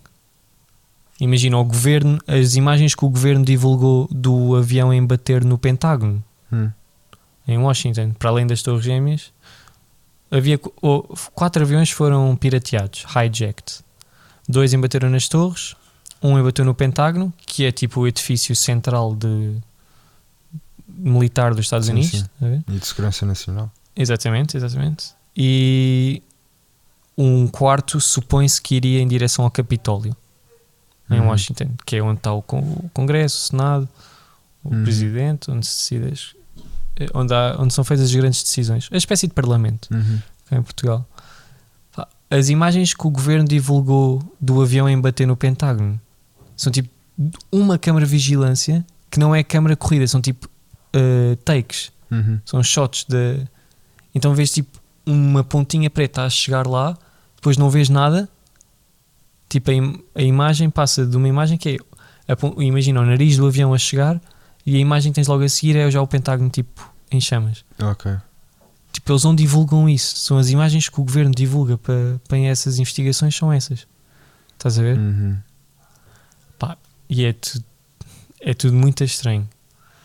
A: Imagina o governo, as imagens que o governo divulgou do avião em bater no Pentágono,
B: Hum.
A: em Washington, para além das Torres Gêmeas, havia oh, quatro aviões foram pirateados, hijacked. Dois embateram nas torres, um embateu no Pentágono, que é tipo o edifício central de militar dos Estados
B: Sim,
A: Unidos.
B: sim.
A: tá?
B: E de segurança nacional.
A: Exatamente, exatamente. E um quarto supõe-se que iria em direção ao Capitólio, em
B: Uhum.
A: Washington, que é onde está o, con- o Congresso, o Senado, o
B: Uhum.
A: Presidente, onde se eh, onde, há- onde são feitas as grandes decisões. A espécie de Parlamento
B: Uhum.
A: cá em Portugal. As imagens que o governo divulgou do avião em bater no Pentágono são tipo uma câmara de vigilância que não é câmara corrida, são tipo eh, takes.
B: Uhum.
A: São shots de. Então vês tipo uma pontinha preta a chegar lá, depois não vês nada. Tipo, a, im- a imagem passa de uma imagem que é. imagina o nariz do avião a chegar e a imagem que tens logo a seguir é já o Pentágono tipo em chamas.
B: Ok.
A: Tipo, eles não divulgam isso. São as imagens que o governo divulga para, para essas investigações, são essas. Estás a ver?
B: Uhum.
A: E é, tu, é tudo muito estranho.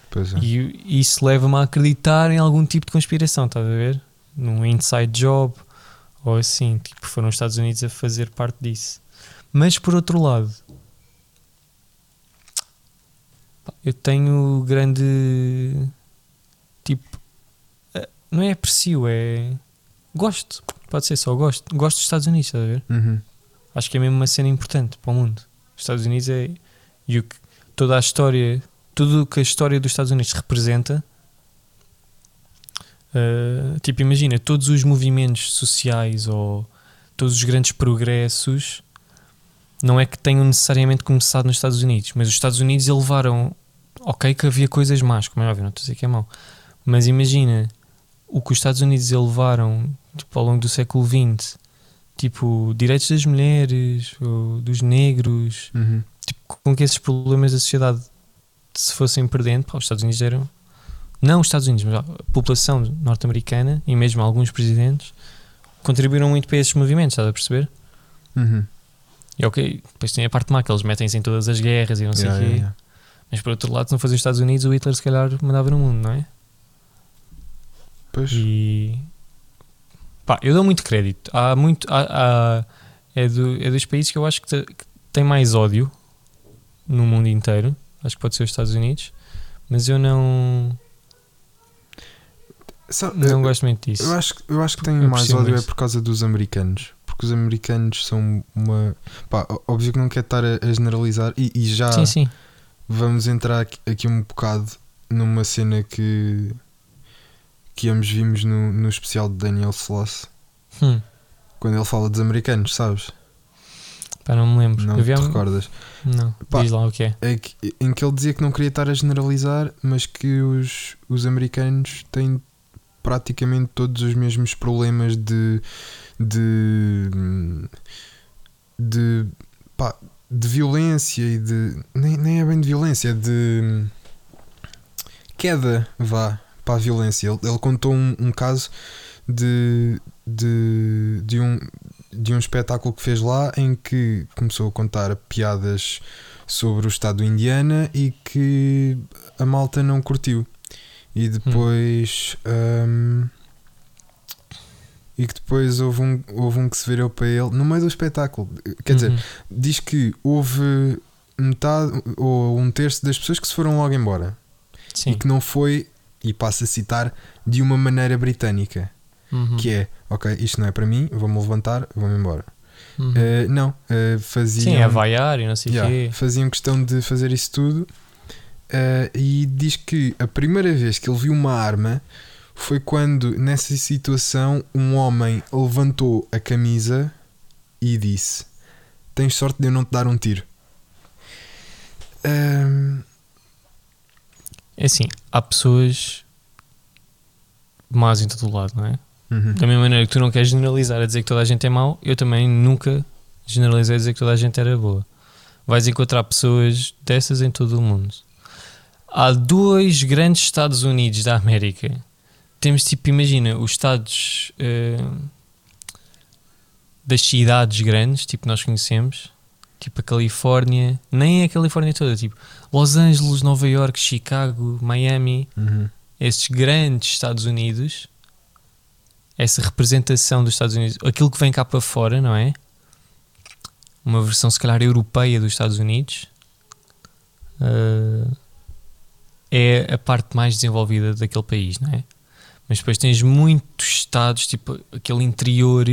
B: Pois é.
A: E isso leva-me a acreditar em algum tipo de conspiração, estás a ver? Num inside job ou assim, tipo, foram os Estados Unidos a fazer parte disso. Mas por outro lado, eu tenho grande tipo, eh, não é aprecio, é gosto, pode ser só gosto, gosto dos Estados Unidos, estás a ver?
B: Uhum.
A: Acho que é mesmo uma cena importante para o mundo. Os Estados Unidos é. E o que, toda a história. Tudo o que a história dos Estados Unidos representa. uh, tipo, imagina, todos os movimentos sociais ou todos os grandes progressos não é que tenham necessariamente começado nos Estados Unidos, mas os Estados Unidos elevaram. Ok, que havia coisas más, como é óbvio, não estou a dizer que é mau, mas imagina o que os Estados Unidos elevaram tipo, ao longo do século XX tipo direitos das mulheres ou dos negros
B: Uhum.
A: Com que esses problemas da sociedade se fossem perdendo pá, os Estados Unidos eram não os Estados Unidos mas a população norte-americana e mesmo alguns presidentes contribuíram muito para esses movimentos estás a perceber?
B: Uhum.
A: e ok, depois tem a parte má que eles metem-se em todas as guerras e não sei o
B: Yeah,
A: quê
B: yeah, yeah.
A: mas por outro lado se não fosse os Estados Unidos o Hitler se calhar mandava no mundo, não é?
B: Pois.
A: E pá, eu dou muito crédito. Há muito. há- há- é, do, é dos países que eu acho que, te- que tem mais ódio no mundo inteiro. Acho que pode ser os Estados Unidos. Mas eu não,
B: Sabe,
A: não
B: eu,
A: gosto muito disso.
B: eu acho, que- eu acho que tem
A: Eu
B: mais ódio é por causa dos americanos. Porque os americanos são uma. Pá, óbvio que não quero estar a, a generalizar e, e já
A: Sim, sim.
B: vamos entrar aqui, aqui um bocado numa cena que. que ambos vimos no, no especial de Daniel Sloss.
A: Hum,
B: Quando ele fala dos americanos, sabes?
A: Pá, não me lembro.
B: Não
A: vi
B: te
A: há-
B: recordas?
A: Não,
B: Pá.
A: diz lá o que é.
B: É que, em que ele dizia que não queria estar a generalizar, mas que os, os americanos têm praticamente todos os mesmos problemas de. de. de. pá, de violência e de. Nem, nem é bem de violência, é de. queda, vá, para a violência. Ele, ele contou um, um caso de. de. de um. De um espetáculo que fez lá em que começou a contar piadas sobre o estado do Indiana e que a malta não curtiu. E depois. hum, e que depois houve um, houve um que se virou para ele no meio do espetáculo. Quer dizer,
A: Uhum.
B: diz que houve metade ou um terço das pessoas que se foram logo embora
A: Sim.
B: e que não foi, e passo a citar, de uma maneira britânica,
A: Uhum.
B: que é ok, isto não é para mim, vou-me levantar, vou-me embora.
A: Uhum.
B: Eh, não, eh, faziam,
A: Sim, é vaiar e não sei o
B: Yeah,
A: quê.
B: faziam questão de fazer isso tudo. eh, e diz que a primeira vez que ele viu uma arma foi quando, nessa situação, um homem levantou a camisa e disse: Tens sorte de eu não te dar um tiro.
A: É assim, há pessoas más em todo o lado, não é?
B: Uhum.
A: Da mesma maneira que tu não queres generalizar a dizer que toda a gente é mau, eu também nunca generalizei a dizer que toda a gente era boa. Vais encontrar pessoas dessas em todo o mundo. Há dois grandes Estados Unidos da América. Temos tipo, imagina, os estados eh, das cidades grandes, tipo nós conhecemos, tipo a Califórnia, nem é a Califórnia toda, tipo Los Angeles, Nova York, Chicago, Miami,
B: Uhum.
A: esses grandes Estados Unidos, essa representação dos Estados Unidos, aquilo que vem cá para fora, não é? Uma versão, se calhar, europeia dos Estados Unidos, eh, é a parte mais desenvolvida daquele país, não é? Mas depois tens muitos estados, tipo aquele interior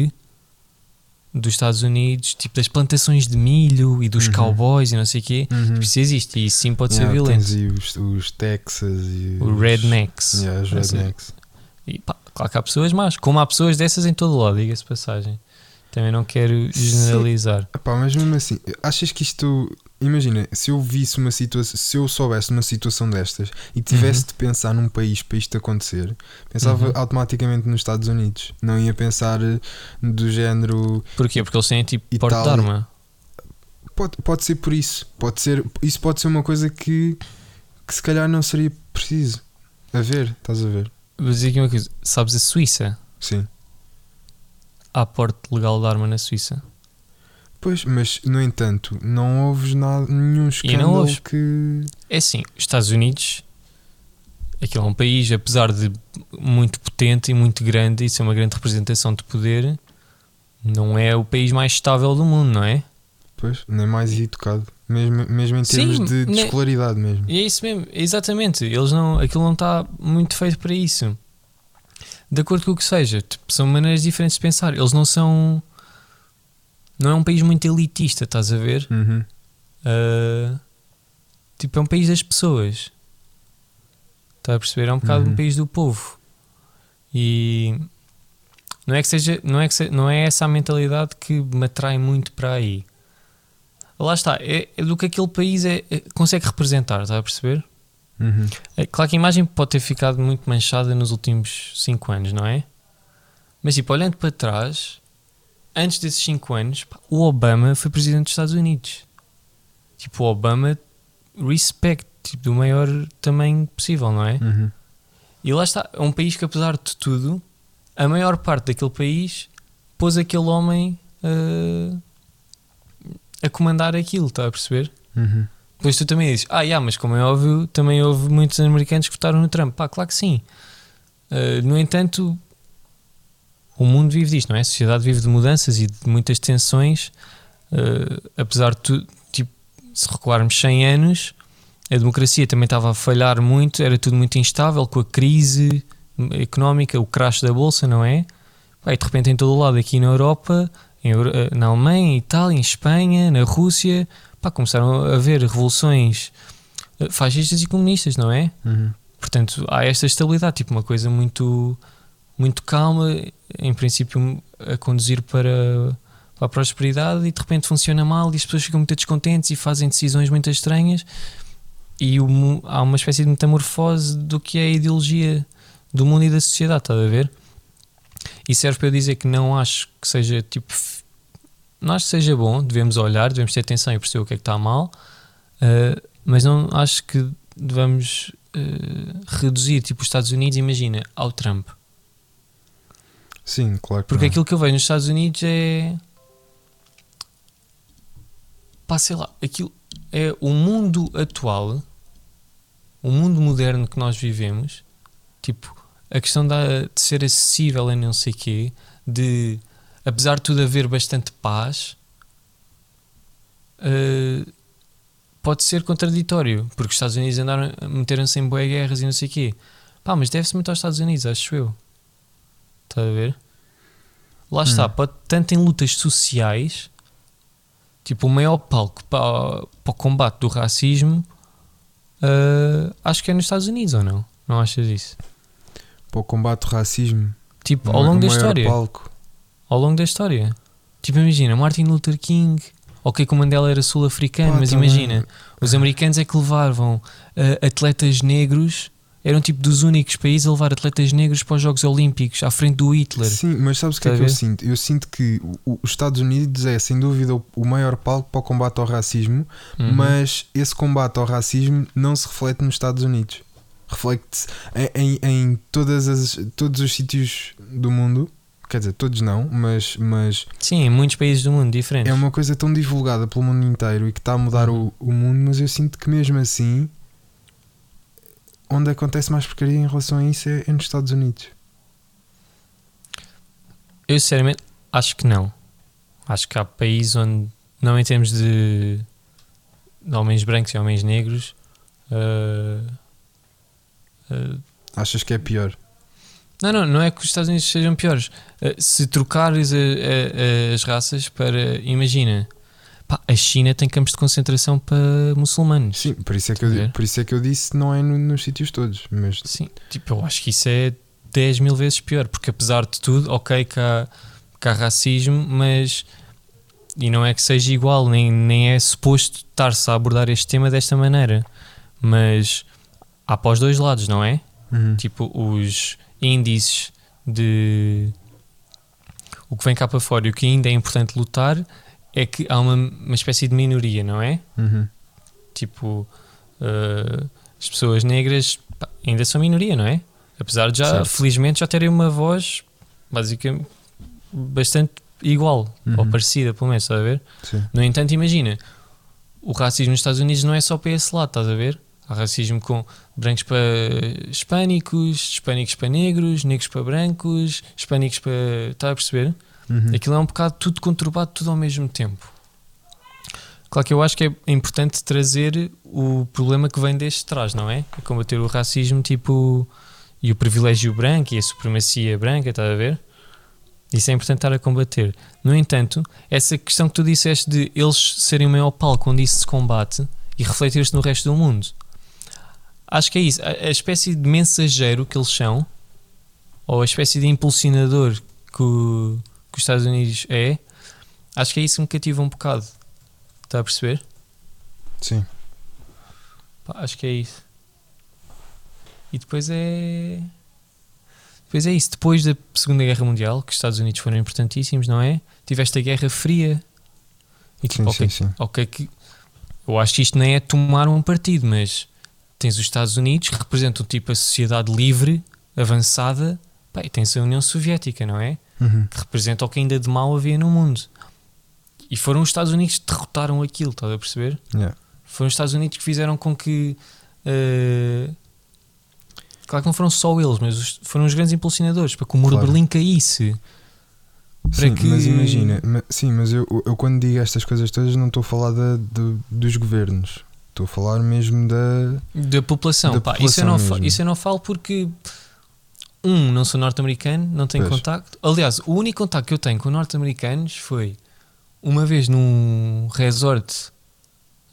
A: dos Estados Unidos, tipo das plantações de milho e dos
B: Uhum.
A: cowboys e não sei o quê.
B: Uhum.
A: Tipo, isso existe e isso sim pode ser
B: Yeah,
A: violento.
B: tens aí os, os Texas e
A: O
B: os-
A: rednecks.
B: Yeah, os rednecks.
A: E pá, claro que há pessoas más, como há pessoas dessas em todo lado, diga-se passagem. Também não quero generalizar.
B: Epá, mas mesmo assim, achas que isto. Imagina, se eu visse uma situação, se eu soubesse uma situação destas e tivesse
A: Uhum.
B: de pensar num país para isto acontecer, pensava
A: Uhum.
B: automaticamente nos Estados Unidos. Não ia pensar eh, do género.
A: Porquê? Porque eles têm tipo porte de arma.
B: Pode, pode ser por isso. Pode ser, isso pode ser uma coisa que, que se calhar não seria preciso. A ver, estás a ver?
A: Vou dizer aqui uma coisa: sabes a Suíça?
B: Sim.
A: Há porte legal de arma na Suíça.
B: Pois, mas no entanto, não ouves nada, nenhum escândalo que.
A: É assim, os Estados Unidos, aquilo é um país, apesar de muito potente e muito grande e ser uma grande representação de poder, não é o país mais estável do mundo, não é?
B: Pois, nem mais educado. Mesmo, mesmo em
A: Sim,
B: termos de, de
A: ne-
B: escolaridade mesmo.
A: E é isso mesmo, exatamente. Eles não, aquilo não está muito feito para isso. De acordo com o que seja, tipo, são maneiras diferentes de pensar. Eles não são. Não é um país muito elitista, estás a ver?
B: Uhum.
A: Ah, tipo, é um país das pessoas. Está a perceber? É um bocado
B: Uhum.
A: um país do povo. E não é que seja, não é que se- não é essa a mentalidade que me atrai muito para aí. Lá está, é, é do que aquele país é, é- consegue representar, está a perceber?
B: Uhum.
A: É claro que a imagem pode ter ficado muito manchada nos últimos 5 anos, não é? Mas tipo, olhando para trás, antes desses 5 anos, pá, o Obama foi presidente dos Estados Unidos. Tipo, o Obama, respect, tipo, do maior tamanho possível, não é?
B: Uhum.
A: E lá está, é um país que apesar de tudo, a maior parte daquele país pôs aquele homem ah, a comandar aquilo, está a perceber?
B: Uhum.
A: Depois tu também dizes, ah, yeah, mas como é óbvio, também houve muitos americanos que votaram no Trump. Pá, claro que sim. Uh, no entanto, o mundo vive disto, não é? A sociedade vive de mudanças e de muitas tensões. Uh, apesar de tu, tipo, se recuarmos 100 anos, a democracia também estava a falhar muito, era tudo muito instável com a crise económica, o crash da bolsa, não é? Pá, e de repente em todo o lado, aqui na Europa, Euro- eh, na Alemanha, em Itália, em Espanha, na Rússia, pá, começaram a haver revoluções eh, fascistas e comunistas, não é?
B: Uhum.
A: Portanto, há esta estabilidade, tipo uma coisa muito, muito calma, em princípio a conduzir para, para a prosperidade e de repente funciona mal e as pessoas ficam muito descontentes e fazem decisões muito estranhas e o há uma espécie de metamorfose do que é a ideologia do mundo e da sociedade, estás a ver? E serve para eu dizer que não acho que seja tipo. Não acho que seja bom, devemos olhar, devemos ter atenção e perceber o que é que está mal, uh, mas não acho que devamos uh, reduzir tipo os Estados Unidos, imagina, ao Trump.
B: Sim, claro que
A: Porque
B: não.
A: aquilo que eu vejo nos Estados Unidos é. Pá, sei lá, aquilo é o mundo atual, o mundo moderno que nós vivemos, tipo, a questão da, de ser acessível a não sei quê, de apesar de tudo haver bastante paz, eh, pode ser contraditório, porque os Estados Unidos andaram, meteram-se em boas guerras e não sei o quê. Pá, mas deve-se muito aos Estados Unidos, acho eu. Estás a ver? Lá está,
B: Hum.
A: pode, tanto em lutas sociais, tipo o maior palco para, para o combate do racismo, eh, acho que é nos Estados Unidos ou não? Não achas isso?
B: Para o combate ao racismo.
A: Tipo, ao
B: ma-
A: longo da história.
B: palco.
A: Ao longo da história. Tipo, imagina, Martin Luther King. Ok, que o Mandela era sul-africano, mas
B: tá
A: imagina, os americanos é que levavam ah, atletas negros, eram tipo dos únicos países a levar atletas negros para os Jogos Olímpicos, à frente do Hitler.
B: Sim, mas sabes o que é
A: Estás
B: que eu sinto? Eu sinto que os Estados Unidos é sem dúvida o- o maior palco para o combate ao racismo,
A: Uhum.
B: mas esse combate ao racismo não se reflete nos Estados Unidos. Reflete-se em, em, em todas as, todos os sítios do mundo. Quer dizer, todos não, mas, mas
A: Sim, em muitos países do mundo diferentes.
B: é uma coisa tão divulgada pelo mundo inteiro e que está a mudar o, o mundo, mas eu sinto que mesmo assim onde acontece mais porcaria em relação a isso é, é nos Estados Unidos.
A: Eu sinceramente acho que não. Acho que há países onde, não em termos de, de homens brancos e homens negros, ah,
B: Achas que é pior?
A: não, não, não é que os Estados Unidos sejam piores. Ah, se trocares a- a- as raças para, imagina, pá, a China tem campos de concentração para muçulmanos.
B: Sim, por isso é que, eu, por isso é que eu disse não é no- nos sítios todos, mas
A: Sim, tipo, eu acho que isso é 10 mil vezes pior, porque apesar de tudo, ok, que há, que há racismo, mas e não é que seja igual, nem, nem é suposto estar-se a abordar este tema desta maneira, mas há para os dois lados, não é?
B: Uhum.
A: Tipo, os índices de o que vem cá para fora e o que ainda é importante lutar é que há uma, uma espécie de minoria, não é?
B: Uhum.
A: Tipo, eh, as pessoas negras pá, ainda são minoria, não é? Apesar de já,
B: Certo.
A: felizmente, já terem uma voz basicamente bastante igual ou
B: Uhum.
A: parecida, pelo menos, estás a ver?
B: Sim.
A: No entanto, imagina, o racismo nos Estados Unidos não é só para esse lado, estás a ver? Há racismo com brancos para hispânicos, hispânicos para negros, negros para brancos, hispânicos para. Estás a perceber?
B: Uhum.
A: Aquilo é um bocado tudo conturbado, tudo ao mesmo tempo. Claro que eu acho que é importante trazer o problema que vem desde trás, não é? É combater o racismo tipo e o privilégio branco e a supremacia branca, estás a ver? Isso é importante estar a combater. No entanto, essa questão que tu disseste de eles serem o maior palco onde isso se combate e refletir-se no resto do mundo, acho que é isso. A, a espécie de mensageiro que eles são, ou a espécie de impulsionador que, o- que os Estados Unidos é, acho que é isso que me cativa um bocado. Está a perceber?
B: Sim.
A: Pá, acho que é isso. E depois é. Depois é isso. Depois da Segunda Guerra Mundial, que os Estados Unidos foram importantíssimos, não é? Tiveste a Guerra Fria. E tipo,
B: Sim,
A: ok,
B: sim, sim.
A: ok, que. Eu acho que isto nem é tomar um partido, mas tens os Estados Unidos que representam tipo a sociedade livre, avançada, e tens a União Soviética, não é?
B: Uhum.
A: que representa o que ainda de mal havia no mundo. E foram os Estados Unidos que derrotaram aquilo, estás a perceber?
B: Yeah.
A: Foram os Estados Unidos que fizeram com que. eh, claro que não foram só eles, mas os- foram os grandes impulsionadores para que o muro
B: Claro.
A: de Berlim caísse. Para
B: Sim,
A: que-
B: mas imagina, ma- sim, mas eu, eu quando digo estas coisas todas não estou a falar da, do- dos governos, estou a falar mesmo da.
A: Da população.
B: Da
A: Pá, isso, eu
B: população
A: não fa-
B: mesmo.
A: isso eu não falo porque. Um, não sou norte-americano, não tenho
B: Pois.
A: contacto. Aliás, o único contacto que eu tenho com norte-americanos foi uma vez num resort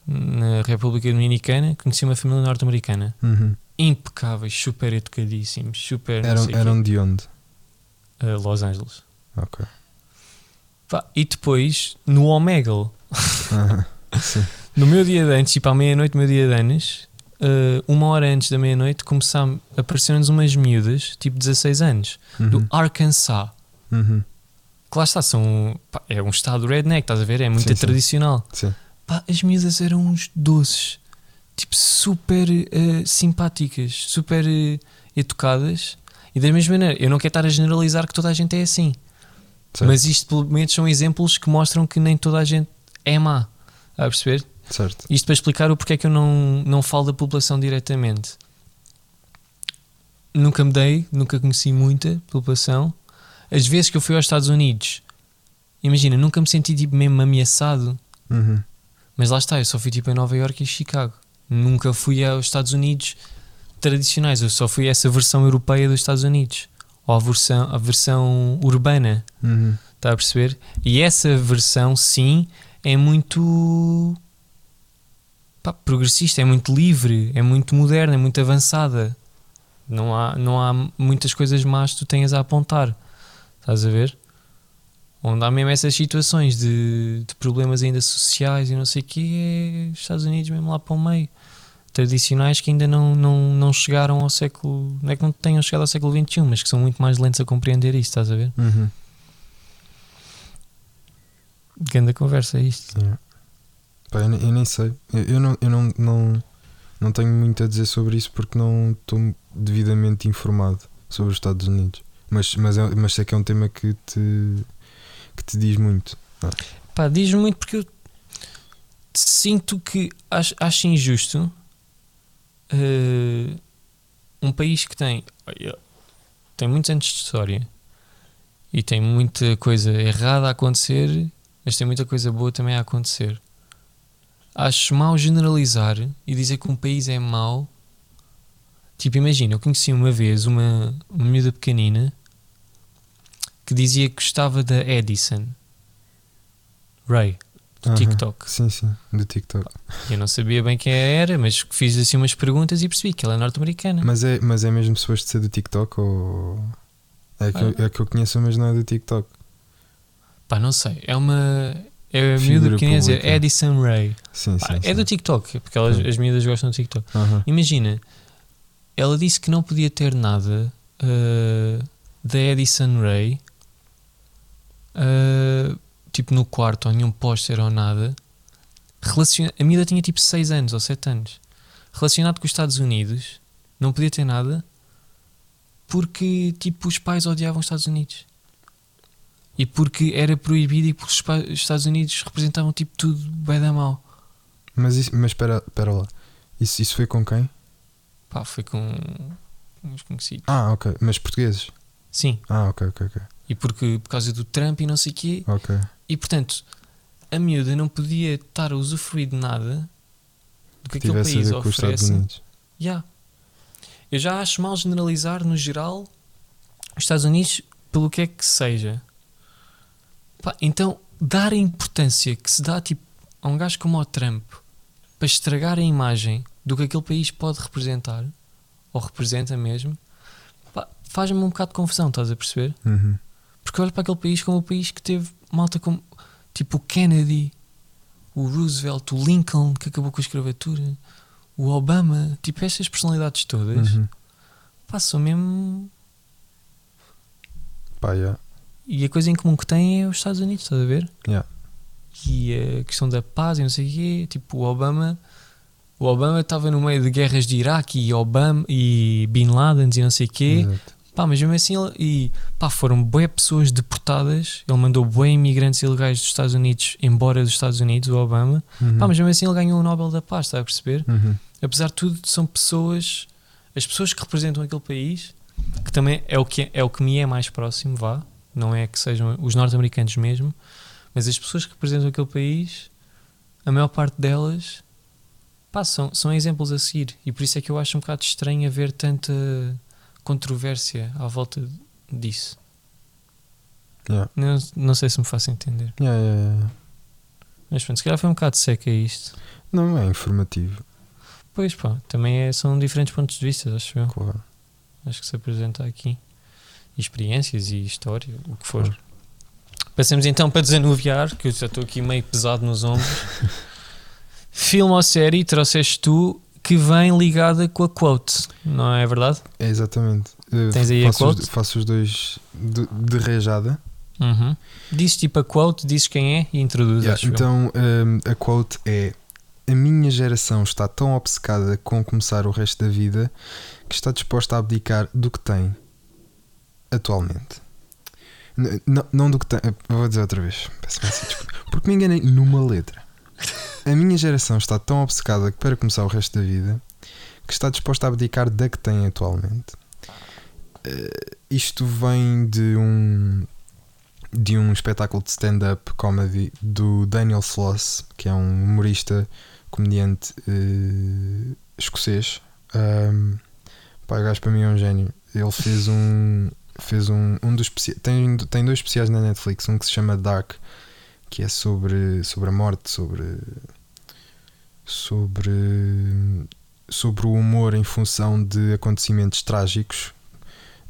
A: na República Dominicana, conheci uma família norte-americana.
B: Uhum.
A: Impecáveis, super educadíssimos, super.
B: Eram, eram de onde?
A: Uh, Los Angeles.
B: Ok.
A: Pá, e depois, no Omegle.
B: Sim.
A: No meu dia de antes, tipo à meia-noite, meu dia de anos, uh, uma hora antes da meia-noite, começaram apareceram-nos umas miúdas, tipo 16 anos, do
B: Uhum.
A: Arkansas.
B: Uhum.
A: Que lá está, são, pá, é um estado redneck, estás a ver? É muito
B: Sim, sim.
A: tradicional.
B: Sim.
A: Pá, as miúdas eram uns doces, tipo super uh, simpáticas, super uh, educadas. E da mesma maneira, eu não quero estar a generalizar que toda a gente é assim. Mas isto, pelo menos, são exemplos que mostram que nem toda a gente é má. A perceber?
B: Certo.
A: Isto para explicar o porquê é que eu não, não falo da população diretamente. Nunca me dei, nunca conheci muita população. As vezes que eu fui aos Estados Unidos, imagina, nunca me senti tipo mesmo ameaçado.
B: Uhum.
A: Mas lá está, eu só fui tipo a Nova York e Chicago. Nunca fui aos Estados Unidos tradicionais, eu só fui a essa versão europeia dos Estados Unidos. Ou a versão, a versão urbana.
B: Uhum.
A: Está a perceber? E essa versão, sim, é muito pá, progressista, é muito livre, é muito moderna, é muito avançada. Não há, não há muitas coisas más que tu tenhas a apontar. Estás a ver? Onde há mesmo essas situações de, de problemas ainda sociais e não sei o quê, é Estados Unidos mesmo lá para o meio. Tradicionais que ainda não, não, não chegaram ao século. Não é que não tenham chegado ao século XXI, mas que são muito mais lentos a compreender isto, estás a ver?
B: Uhum.
A: Grande conversa isto.
B: Yeah. Pá, eu, eu nem sei. Eu, eu não, eu não, não, não tenho muito a dizer sobre isso porque não estou devidamente informado sobre os Estados Unidos. Mas, mas, é, mas sei que é um tema que te, que te diz muito.
A: Pá, diz muito porque eu sinto que acho, acho injusto eh, um país que tem, tem muitos anos de história e tem muita coisa errada a acontecer, mas tem muita coisa boa também a acontecer. Acho mau generalizar e dizer que um país é mau. Tipo, imagina, eu conheci uma vez uma, uma miúda pequenina que dizia que gostava da Edison. Ray, do
B: Aham.
A: TikTok.
B: Sim, sim, do TikTok.
A: Eu não sabia bem quem era, mas fiz assim umas perguntas e percebi que ela é norte-americana.
B: Mas é, mas é mesmo suposto ser do TikTok ou. É que, eu, é que eu conheço, mas não é do TikTok.
A: Pá, não sei. É uma. É a miúda pequenina a dizer. Edison Ray.
B: Sim, sim.
A: Pá,
B: sim.
A: é do TikTok, porque elas, as miúdas gostam do TikTok. Imagina, ela disse que não podia ter nada ah, da Edison Ray, ah, tipo no quarto, ou nenhum póster ou nada. Relaciona a miúda tinha tipo 6 anos ou 7 anos. Relacionado com os Estados Unidos, não podia ter nada porque tipo os pais odiavam os Estados Unidos. E porque era proibido e porque os Estados Unidos representavam tipo tudo bem da mal.
B: Mas, isso, mas espera, espera lá. Isso, isso foi com quem?
A: Pá, foi com uns conhecidos.
B: Ah, ok. Mas portugueses?
A: Sim,
B: Ah, ok, ok, ok.
A: e porque por causa do Trump e não sei o quê.
B: Ok.
A: E portanto, a miúda não podia estar a usufruir de nada do que aquele
B: Tivesse a
A: país
B: Estados
A: oferece. Yeah. Eu já acho mal generalizar no geral os Estados Unidos pelo que é que seja. Pá, então, dar a importância que se dá tipo, a um gajo como o Trump para estragar a imagem do que aquele país pode representar, ou representa mesmo, faz-me um bocado de confusão, estás a perceber?
B: Uhum.
A: Porque olho para aquele país como o país que teve malta como tipo o Kennedy, o Roosevelt, o Lincoln que acabou com a escravatura, o Obama, tipo estas personalidades todas,
B: Uhum.
A: são mesmo.
B: Pá, yeah.
A: E a coisa em comum que têm é os Estados Unidos, estás a ver?
B: Yeah.
A: E a questão da paz e não sei o quê, tipo o Obama. O Obama estava no meio de guerras de Iraque e Obama e Bin Laden e não sei o quê.
B: Exato.
A: Pá, mas mesmo assim, ele, e, pá, foram bué pessoas deportadas. Ele mandou bué imigrantes ilegais dos Estados Unidos embora dos Estados Unidos, o Obama.
B: Uhum.
A: Pá, mas mesmo assim ele ganhou o Nobel da Paz, está a perceber?
B: Uhum.
A: Apesar de tudo, são pessoas, as pessoas que representam aquele país, que também é o que, é o que me é mais próximo, vá. Não é que sejam os norte-americanos mesmo, mas as pessoas que representam aquele país, a maior parte delas, pá, são, são exemplos a seguir. E por isso é que eu acho um bocado estranho haver tanta controvérsia à volta disso.
B: Yeah.
A: Não, não sei se me faço entender.
B: Yeah, yeah.
A: Mas pronto, se calhar foi um bocado seca isto.
B: Não, é informativo,
A: Pois pá, também é- são diferentes pontos de vista, acho eu.
B: claro.
A: Acho que se apresenta aqui. E experiências e história, o que for.
B: Claro.
A: Passemos então para desanuviar, que eu já estou aqui meio pesado nos ombros. Filme ou série trouxeste tu que vem ligada com a quote, não é verdade?
B: É exatamente. Eu
A: Tens aí a
B: faço, os,
A: quote?
B: faço os dois de, de rejada.
A: Uhum. Dizes tipo a quote, dizes quem é e introduzes.
B: Yeah, então hum, a quote é: A minha geração está tão obcecada com começar o resto da vida que está disposta a abdicar do que tem atualmente. Não, não do que tem. Vou dizer outra vez. Porque me enganei numa letra. A minha geração está tão obcecada que para começar o resto da vida que está disposta a abdicar da que tem atualmente. Eh, isto vem de um de um espetáculo de stand-up comedy do Daniel Sloss, que é um humorista, comediante eh, escocês. Um, pá, o gajo para mim é um gênio. Ele fez um. Fez um, um dos tem, tem dois especiais na Netflix, um que se chama Dark, que é sobre, sobre a morte, sobre. sobre. sobre o humor em função de acontecimentos trágicos,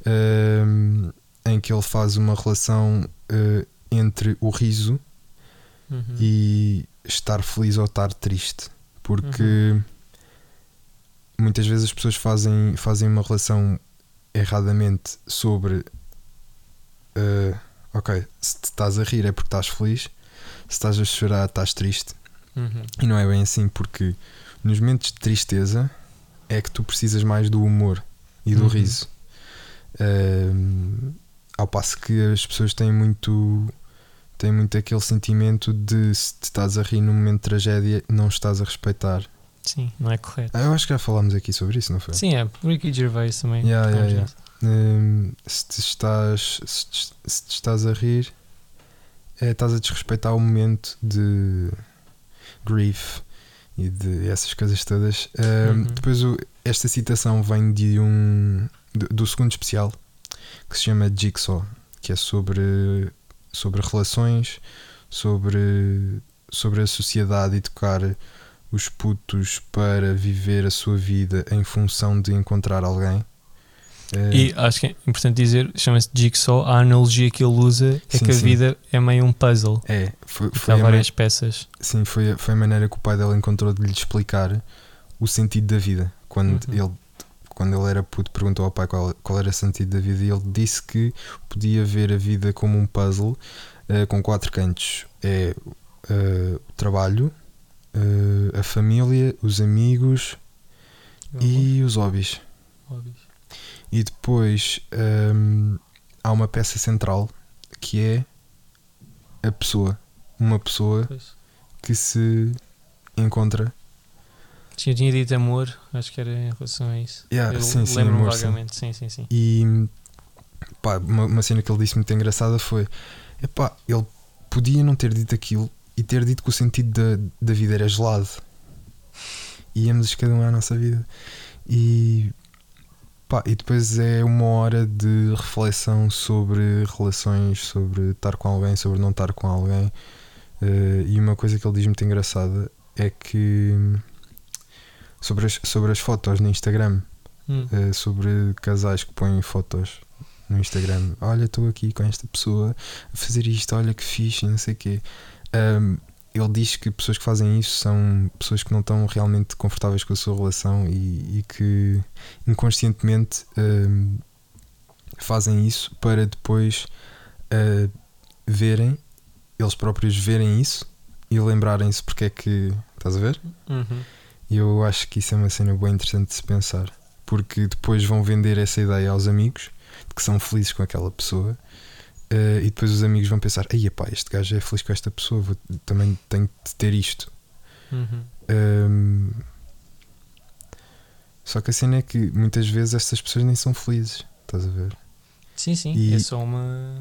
B: ehm, em que ele faz uma relação eh, entre o riso
A: Uhum.
B: e estar feliz ou estar triste. Porque muitas vezes as pessoas fazem, fazem uma relação erradamente sobre eh, ok, se te estás a rir é porque estás feliz, se estás a chorar estás triste.
A: Uhum.
B: E não é bem assim, porque nos momentos de tristeza é que tu precisas mais do humor e do
A: Uhum.
B: riso. Ehm, ao passo que as pessoas têm muito têm muito aquele sentimento de se te estás a rir num momento de tragédia, não estás a respeitar.
A: Sim, não é correto.
B: Ah, eu acho que já falámos aqui sobre isso, não foi?
A: Sim, é. Ricky Gervais também.
B: Yeah, yeah, yeah. Hum, se, te estás, se, te, se te estás a rir, é, estás a desrespeitar o momento de grief e de essas coisas todas. Hum,
A: Uhum.
B: Depois, o- esta citação vem de um do, do segundo especial que se chama Jigsaw, que é sobre, sobre relações, sobre, sobre a sociedade e tocar os putos para viver a sua vida em função de encontrar alguém. Eh,
A: E acho que é importante dizer, chama-se Jigsaw, a analogia que ele usa é
B: Sim,
A: que a
B: sim.
A: vida é meio um puzzle.
B: é, foi, foi,
A: há
B: a,
A: várias peças.
B: sim, foi, a- foi a maneira que o pai dela encontrou de lhe explicar o sentido da vida. Quando,
A: Uhum.
B: ele, quando ele era puto, perguntou ao pai qual, qual era o sentido da vida e ele disse que podia ver a vida como um puzzle eh, com quatro cantos: é eh, o trabalho, eh, a família, os amigos e os hobbies.
A: Óbvios.
B: E depois hum, há uma peça central que é a pessoa. Uma pessoa
A: Pois.
B: que se encontra.
A: Sim, eu tinha dito amor, acho que era em relação a isso.
B: Yeah,
A: eu
B: sim, sim,
A: lembro-me
B: amor, sim.
A: vagamente, sim, sim, sim.
B: E pá, uma, uma cena que ele disse muito engraçada foi: epá, ele podia não ter dito aquilo e ter dito que o sentido da, da vida era gelado. E íamos cada um à nossa vida. E pá, e depois é uma hora de reflexão sobre relações, sobre estar com alguém, sobre não estar com alguém. Eh, e uma coisa que ele diz muito engraçada é que sobre as, sobre as fotos no Instagram
A: Hum.
B: eh, sobre casais que põem fotos no Instagram. Olha, estou aqui com esta pessoa a fazer isto, olha que fixe, e não sei o quê. Ahm, ele diz que pessoas que fazem isso são pessoas que não estão realmente confortáveis com a sua relação e, e que inconscientemente ahm, fazem isso para depois ah, verem, eles próprios verem isso e lembrarem-se porque é que. Estás a ver?
A: Uhum.
B: E eu acho que isso é uma cena bem interessante de se pensar. Porque depois vão vender essa ideia aos amigos de que são felizes com aquela pessoa. Eh, e depois os amigos vão pensar: Ai, pá, este gajo é feliz com esta pessoa, vou- também tenho de ter isto.
A: Uhum.
B: Ahm, só que a cena é que muitas vezes estas pessoas nem são felizes. Estás a ver?
A: Sim, sim,
B: E-
A: é só uma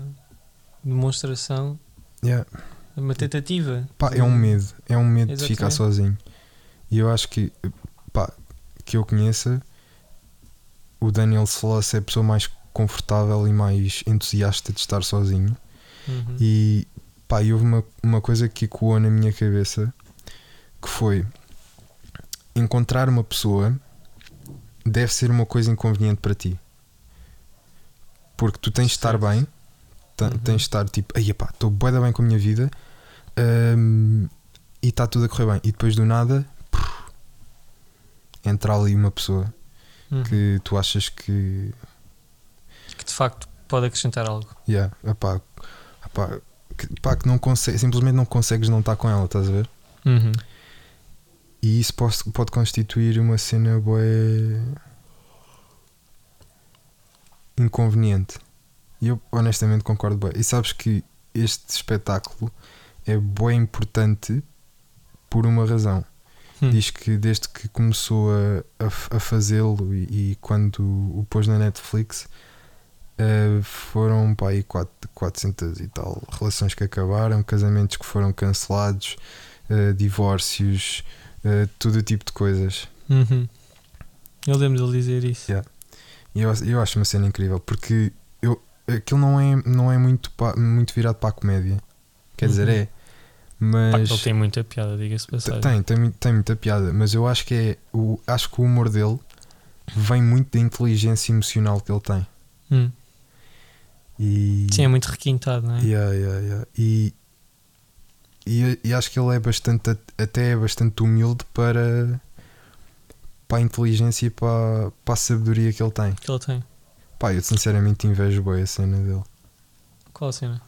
A: demonstração,
B: Yeah.
A: uma tentativa.
B: Pá, é um medo. É um medo de ficar
A: Exatamente.
B: sozinho. E eu acho que, pá, que eu conheça, o Daniel Sloss é a pessoa mais confortável e mais entusiasta de estar sozinho.
A: Uhum.
B: E pá, e houve uma, uma coisa que ecoou na minha cabeça que foi encontrar uma pessoa deve ser uma coisa inconveniente para ti. Porque tu tens de estar bem,
A: Uhum.
B: tens de estar tipo, aí pá, estou bué bem com a minha vida hum, e está tudo a correr bem. E depois do nada prrr, entra ali uma pessoa
A: Uhum.
B: que tu achas que
A: de facto pode acrescentar algo.
B: Yeah, epá, epá, que, pá, que não consegue, simplesmente não consegues não estar com ela, estás a ver?
A: Uhum.
B: E isso pode, pode constituir uma cena bué inconveniente. E eu honestamente concordo bué. E sabes que este espetáculo é bué importante por uma razão.
A: Hum.
B: Diz que desde que começou a, a, a fazê-lo e, e quando o pôs na Netflix eh, foram pá, aí quatro- 400 e tal relações que acabaram, casamentos que foram cancelados, eh, divórcios, eh, todo o tipo de coisas.
A: Uhum. Eu lembro dele dizer isso.
B: Yeah. E eu, eu acho uma cena incrível porque eu, aquilo não é, não é muito, pa- muito virado para a comédia. Quer dizer,
A: Uhum.
B: é, Mas.
A: Pá, ele tem muita piada, diga-se passagem.
B: Tem, tem, tem muita piada, mas eu acho que é. O, acho que o humor dele vem muito da inteligência emocional que ele tem.
A: Hum.
B: E,
A: Sim, é muito requintado, não é?
B: Yeah, yeah, yeah. E, e, e acho que ele é bastante, até é bastante humilde para, para a inteligência e para, para a sabedoria que ele tem.
A: Que ele tem.
B: Pá, eu sinceramente invejo bem a cena dele.
A: Qual a cena?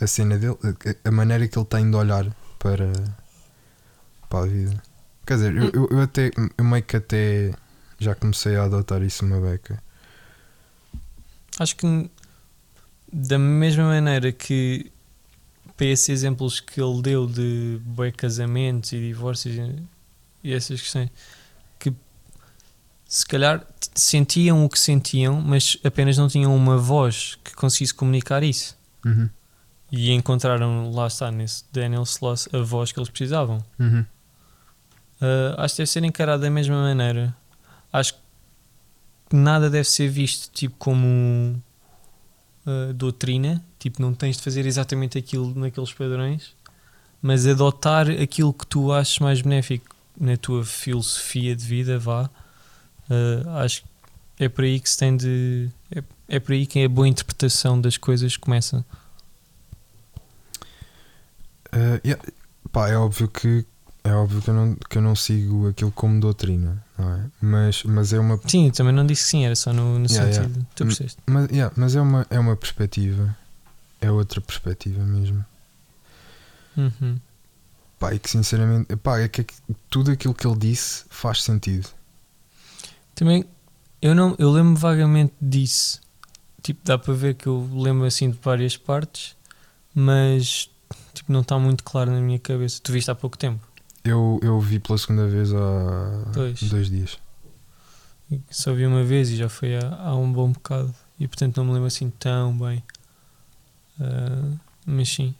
B: A cena dele, a, maneira que ele tem de olhar para, para a vida. Quer dizer, eu, eu, eu até, eu meio que até já comecei a adotar isso uma beca.
A: Acho que da mesma maneira que para esses exemplos que ele deu de boi casamentos e divórcios e- e essas questões que se calhar sentiam o que sentiam, mas apenas não tinham uma voz que conseguisse comunicar isso.
B: Uhum.
A: E encontraram, lá está, nesse Daniel Sloss, a voz que eles precisavam.
B: Uhum.
A: Uh, acho que deve ser encarado da mesma maneira. Acho que nada deve ser visto tipo como uh, doutrina, tipo não tens de fazer exatamente aquilo naqueles padrões, mas adotar aquilo que tu achas mais benéfico na tua filosofia de vida, vá. Uh, acho que é por aí que se tem de. É, é por aí que a boa interpretação das coisas começa.
B: Uh, yeah, pá, é óbvio que é óbvio que eu não, que eu não sigo aquilo como doutrina, não é? Mas, mas é uma
A: Sim, eu também não disse sim, era só no, no
B: Yeah,
A: sentido. Tu
B: Hum,
A: percebeste?
B: mas, yeah, mas é uma é uma perspectiva, é outra perspectiva mesmo.
A: Uhum.
B: Pá, e que sinceramente, pá, é que tudo aquilo que ele disse faz sentido.
A: Também, eu não, eu lembro vagamente disso. Tipo, dá para ver que eu lembro assim de várias partes, mas tipo, não está muito claro na minha cabeça. Tu viste há pouco tempo.
B: Eu, eu vi pela segunda vez há
A: Pois.
B: dois dias.
A: Só vi uma vez e já foi há, há um bom bocado. E portanto não me lembro assim tão bem. Ah, mas sim,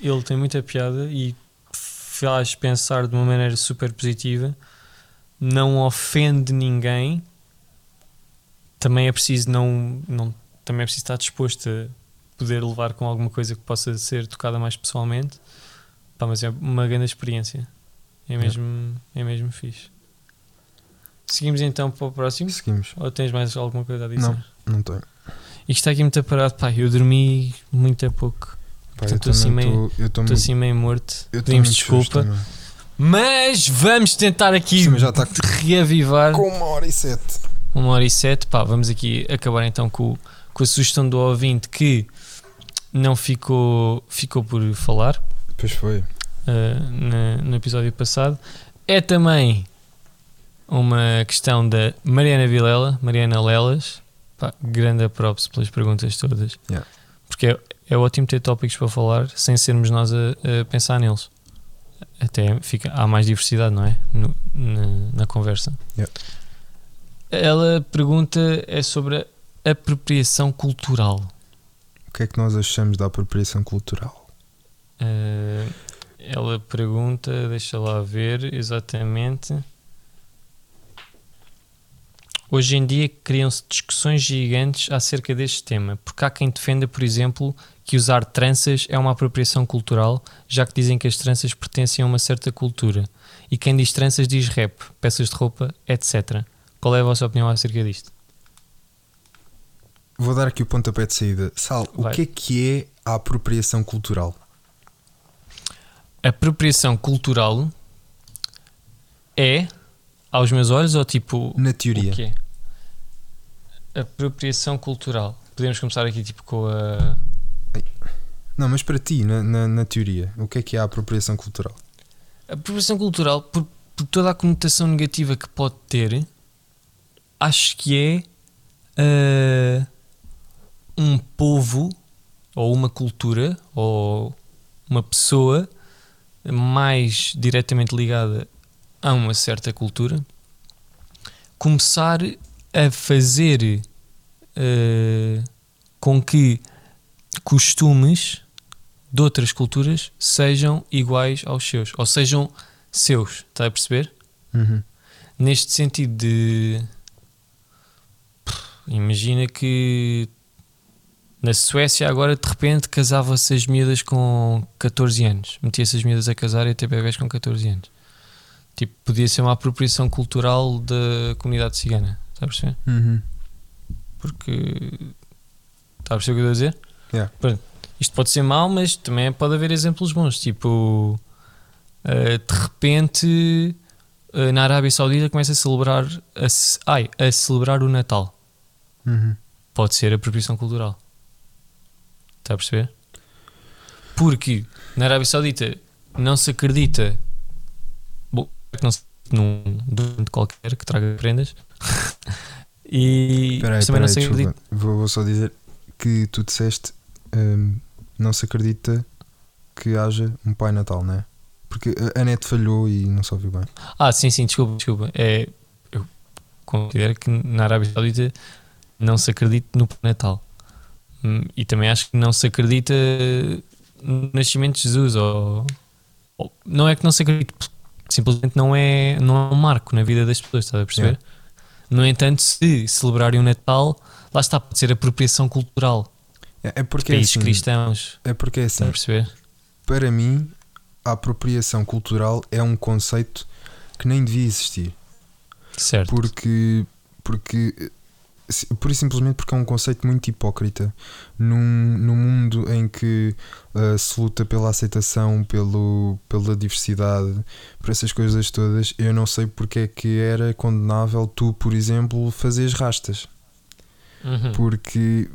A: ele tem muita piada e faz pensar de uma maneira super positiva. Não ofende ninguém. Também é preciso não, não também é preciso estar disposto a poder levar com alguma coisa que possa ser tocada mais pessoalmente. Pá, mas é uma grande experiência. É mesmo, é mesmo fixe. Seguimos então para o próximo.
B: Seguimos.
A: Ou tens mais alguma coisa a dizer?
B: Não. Não tenho.
A: Isto está aqui muito parado, pá. Eu dormi muito a pouco.
B: Pá,
A: Portanto,
B: eu
A: assim meio-
B: tô- estou
A: Estou assim meio morto.
B: eu
A: Pedimos desculpa.
B: também.
A: Mas vamos tentar aqui
B: Sim, já está
A: reavivar
B: com uma hora e sete.
A: uma hora e sete. Pá, vamos aqui acabar então com, com a sugestão do ouvinte que não ficou, ficou por falar
B: Pois foi.
A: Uh, na- no episódio passado. É também uma questão da Mariana Vilela, Mariana Lelas. Pá, grande props pelas perguntas todas.
B: Yeah.
A: Porque é, é ótimo ter tópicos para falar sem sermos nós a, a pensar neles. Até fica, há mais diversidade, não é? No- na, na conversa.
B: Yeah.
A: Ela pergunta é sobre a apropriação cultural.
B: O que é que nós achamos da apropriação cultural?
A: Uh, ela pergunta, deixa lá ver exatamente. Hoje em dia criam-se discussões gigantes acerca deste tema, porque há quem defenda, por exemplo, que usar tranças é uma apropriação cultural, já que dizem que as tranças pertencem a uma certa cultura. E quem diz tranças diz rap, peças de roupa, etc. Qual é a vossa opinião acerca disto?
B: Vou dar aqui o pontapé de saída. Sal,
A: Vai.
B: o que é que é a apropriação cultural?
A: Apropriação cultural é, aos meus olhos, ou tipo.
B: Na teoria.
A: O quê? Apropriação cultural. Podemos começar aqui tipo com a.
B: Não, mas para ti, na, na, na teoria, o que é que é a apropriação cultural?
A: A apropriação cultural, por, por toda a conotação negativa que pode ter, acho que é ah, um povo, ou uma cultura, ou uma pessoa mais diretamente ligada a uma certa cultura, começar a fazer ah, com que costumes de outras culturas sejam iguais aos seus, ou sejam seus, está a perceber?
B: Uhum.
A: Neste sentido de imagina que Na Suécia, agora de repente casava-se as miúdas com 14 anos. Metia-se as miúdas a casar e a ter bebés com 14 anos. Tipo, podia ser uma apropriação cultural da comunidade cigana. Perceber?
B: Uhum.
A: Porque. Perceber o que eu estou a dizer?
B: Yeah.
A: Pronto, isto pode ser mau, mas também pode haver exemplos bons. Tipo, eh, de repente, eh, na Arábia Saudita começa a celebrar, a, ai, a celebrar o Natal.
B: Uhum.
A: Pode ser apropriação cultural. Está a perceber? Porque na Arábia Saudita não se acredita. Bom, não se num doente qualquer que traga prendas. e
B: Peraí,
A: também
B: peraí,
A: não se acredita.
B: Vou, vou só dizer que tu disseste hum, não se acredita que haja um Pai Natal, não é? Porque a- net falhou e não se ouviu bem.
A: Ah, sim, sim, desculpa, desculpa. É, eu considero que na Arábia Saudita não se acredita no Natal. Hum, E também acho que não se acredita no nascimento de Jesus. Ou, ou- não é que não se acredite, simplesmente não é, não é um marco na vida das pessoas, estás a perceber? No entanto, se celebrarem o Natal, lá está, pode ser apropriação cultural.
B: É, é porque é
A: Países
B: assim,
A: cristãos,
B: é porque é assim,
A: a perceber?
B: para mim a apropriação cultural é um conceito que nem devia existir.
A: Certo.
B: porque porque por e simplesmente porque é um conceito muito hipócrita. Num, num mundo em que ah, se luta pela aceitação pelo, pela diversidade por essas coisas todas eu não sei porque é que era condenável tu por exemplo fazeres rastas.
A: Uhum.
B: porque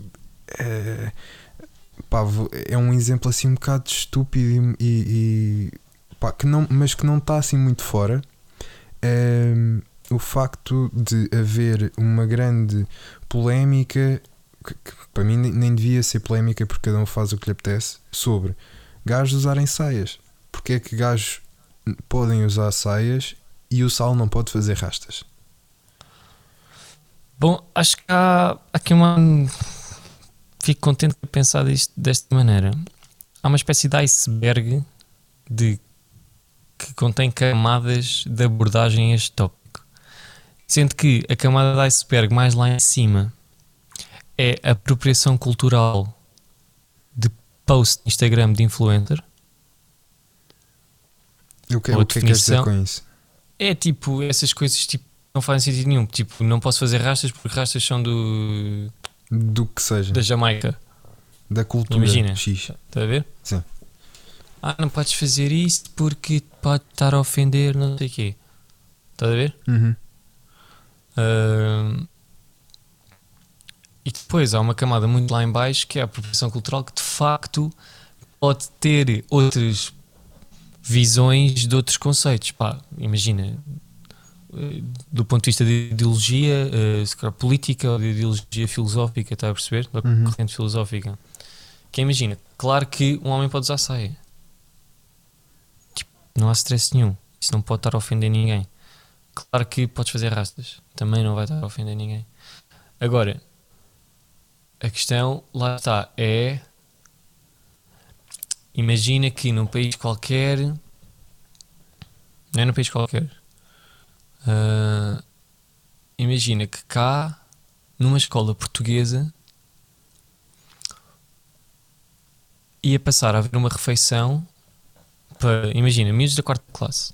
B: é, pá, é um exemplo assim um bocado estúpido e, e- pá, que não, mas que não está assim muito fora. É, o facto de haver uma grande polémica que, que para mim nem, devia ser polémica porque cada um faz o que lhe apetece sobre gajos usarem saias porque é que gajos podem usar saias e o sal não pode fazer rastas
A: Bom, acho que há aqui uma. Fico contente de pensar disto desta maneira. Há uma espécie de iceberg de que contém camadas de abordagem a este tópico. Sendo que a camada de iceberg mais lá em cima é a apropriação cultural de post Instagram de influencer.
B: o que,
A: Ou
B: o que é que queres dizer com isso?
A: É tipo, essas coisas tipo, não fazem sentido nenhum. Tipo, não posso fazer rastas porque rastas são do,
B: do que seja
A: da Jamaica.
B: da cultura
A: Imagina.
B: X.
A: Estás a ver?
B: Sim.
A: Ah, não podes fazer isto porque pode estar a ofender, não sei o quê. Estás a ver?
B: Uhum.
A: E depois há uma camada muito lá em baixo que é a apropriação cultural que de facto pode ter outras visões de outros conceitos. Pá, imagina, eh, do ponto de vista de ideologia, eh, se calhar política ou de ideologia filosófica, está a perceber? Da
B: Uhum.
A: corrente filosófica. Que é, imagina, claro que um homem pode usar saia. Tipo, não há stress nenhum. Isso não pode estar a ofender ninguém. Claro que podes fazer rastas. Também não vai estar a ofender ninguém. Agora, a questão, lá está, é. Imagina que num país qualquer. Não é num país qualquer. Ah, imagina que cá, numa escola portuguesa, ia passar a haver uma refeição para, imagina, miúdos da quarta classe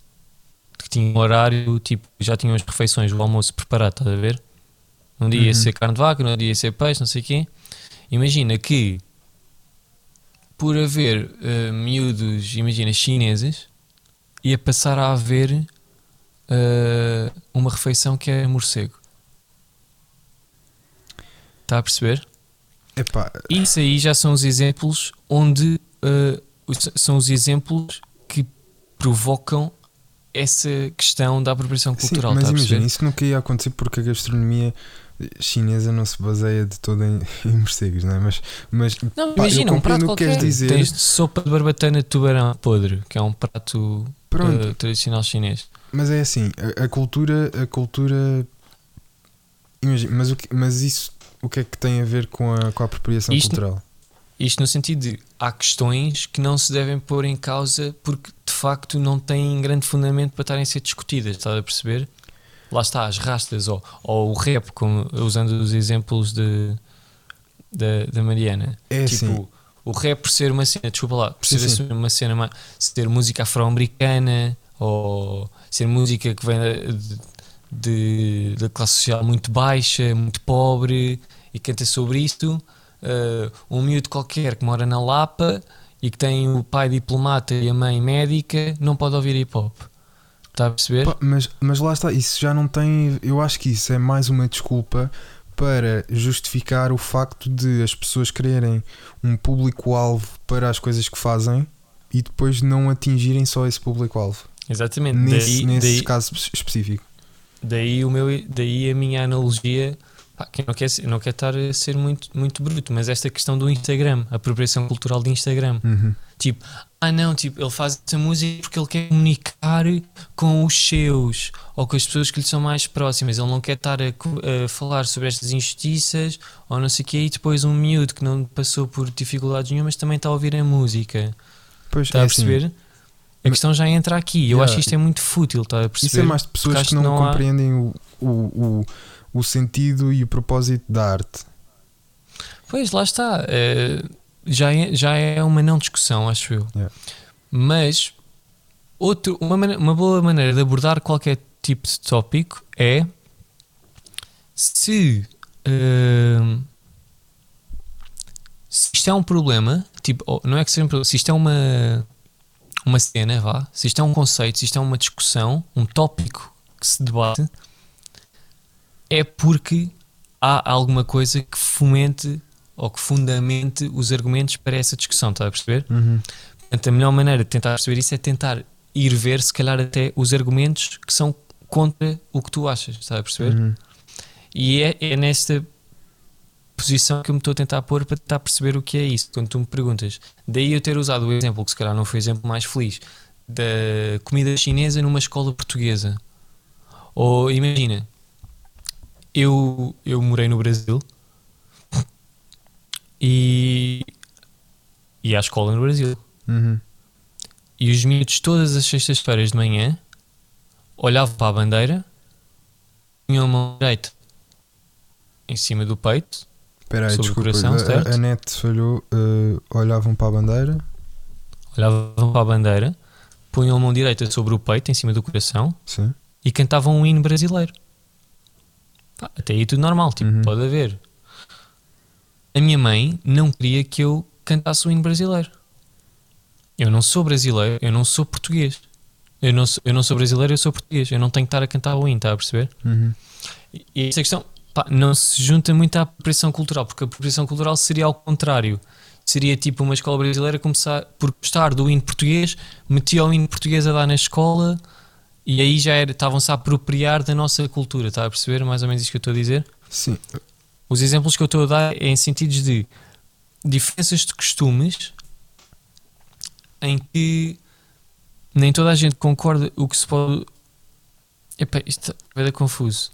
A: que tinham um horário, tipo, já tinham as refeições, o almoço preparado, estás a ver? Um dia ia
B: Uhum.
A: ser carne de vaca, no outro dia ia ser peixe, não sei o quê. Imagina que por haver eh, miúdos, imagina, chineses, ia passar a haver eh, uma refeição que é morcego. Está a perceber?
B: Epá,
A: Isso aí já são os exemplos onde os- são os exemplos que provocam essa questão da apropriação
B: sim,
A: cultural.
B: mas
A: está a
B: imagina, isso nunca ia acontecer porque a gastronomia chinesa não se baseia de toda em, em morcegos, não é? Mas, mas
A: Não,
B: pá,
A: imagina,
B: eu
A: um prato qualquer.
B: queres dizer.
A: Tens sopa de barbatana de tubarão podre, que é um prato eh, tradicional chinês.
B: mas é assim, a, a cultura, a cultura. Imagina, mas, o que, mas isso o que é que tem a ver com a, com a apropriação
A: Isto-
B: cultural?
A: Isto no sentido de há questões que não se devem pôr em causa porque de facto não têm grande fundamento para estarem a ser discutidas, estás a perceber? Lá está, as rastas ou, ou o rap, como, usando os exemplos de, da, da Mariana.
B: É
A: tipo,
B: assim.
A: o rap por ser uma cena, desculpa lá, por
B: Sim,
A: ser
B: sim.
A: assim uma cena, ma- ser música afro-americana ou ser música que vem de- da classe social muito baixa, muito pobre e canta sobre isto. Uh, um miúdo qualquer que mora na Lapa e que tem o pai diplomata e a mãe médica não pode ouvir hip hop. Está a perceber?
B: Pá, mas, mas lá está, isso já não tem. Eu acho que isso é mais uma desculpa para justificar o facto de as pessoas quererem um público-alvo para as coisas que fazem e depois não atingirem só esse público-alvo.
A: Exatamente.
B: Nesse,
A: daí,
B: nesse
A: daí,
B: caso específico.
A: daí, o meu, daí a minha analogia. Pá, que não quer, não quer estar a ser muito, muito bruto, mas esta questão do Instagram, a apropriação cultural de Instagram.
B: Uhum.
A: Tipo, ah não, tipo, ele faz essa música porque ele quer comunicar com os seus ou com as pessoas que lhe são mais próximas. Ele não quer estar a, a falar sobre estas injustiças ou não sei o quê. E depois um miúdo que não passou por dificuldades nenhumas também está a ouvir a música.
B: Pois,
A: Está
B: é
A: a
B: assim,
A: perceber? a
B: mas-
A: questão já entra aqui. Eu
B: Yeah.
A: acho que isto é muito fútil, está a perceber?
B: Isso é mais de pessoas que não,
A: não há-
B: compreendem o, o, o, o sentido e o propósito da arte.
A: Pois, lá está. Eh, já, é, já é uma não discussão, acho eu.
B: Yeah.
A: Mas outro, uma, uma boa maneira de abordar qualquer tipo de tópico é se, eh, se isto é um problema, tipo, não é que seja um problema, se isto é uma, uma cena, vá, se isto é um conceito, se isto é uma discussão, um tópico que se debate, é porque há alguma coisa que fomente ou que fundamente os argumentos para essa discussão, está a perceber?
B: Uhum.
A: Portanto, a melhor maneira de tentar perceber isso é tentar ir ver, se calhar, até os argumentos que são contra o que tu achas, está a perceber?
B: Uhum.
A: E é, é nesta posição que eu me estou a tentar pôr para tentar perceber o que é isso. Quando tu me perguntas, daí eu ter usado o exemplo, que se calhar não foi o exemplo mais feliz, da comida chinesa numa escola portuguesa. Ou imagina, eu, eu morei no Brasil e, e à escola no Brasil.
B: Uhum.
A: E os miúdos, todas as sextas-feiras de manhã, olhavam para a bandeira, punham a mão direita em cima do peito,
B: Espera aí,
A: Sobre o
B: desculpa.
A: coração,
B: a-
A: certo?
B: a, a net falhou. uh, olhavam para a bandeira.
A: olhavam para a bandeira, punham a mão direita sobre o peito, em cima do coração,
B: Sim.
A: e cantavam um hino brasileiro. Pá, até aí tudo normal, tipo,
B: Uhum.
A: pode haver. A minha mãe não queria que eu cantasse o hino brasileiro. Eu não sou brasileiro, eu não sou português. Eu não sou, eu não sou brasileiro, eu sou português. Eu não tenho que estar a cantar o hino, está a perceber?
B: Uhum.
A: E e esta questão pá, não se junta muito à apropriação cultural, porque a apropriação cultural seria ao contrário. Seria tipo uma escola brasileira começar por gostar do hino português, metia o hino português a dar na escola e aí já estavam-se a apropriar da nossa cultura, está a perceber mais ou menos isto que eu estou a dizer?
B: Sim.
A: Os exemplos que eu estou a dar é em sentidos de diferenças de costumes em que nem toda a gente concorda o que se pode. Epá, isto vai dar confuso.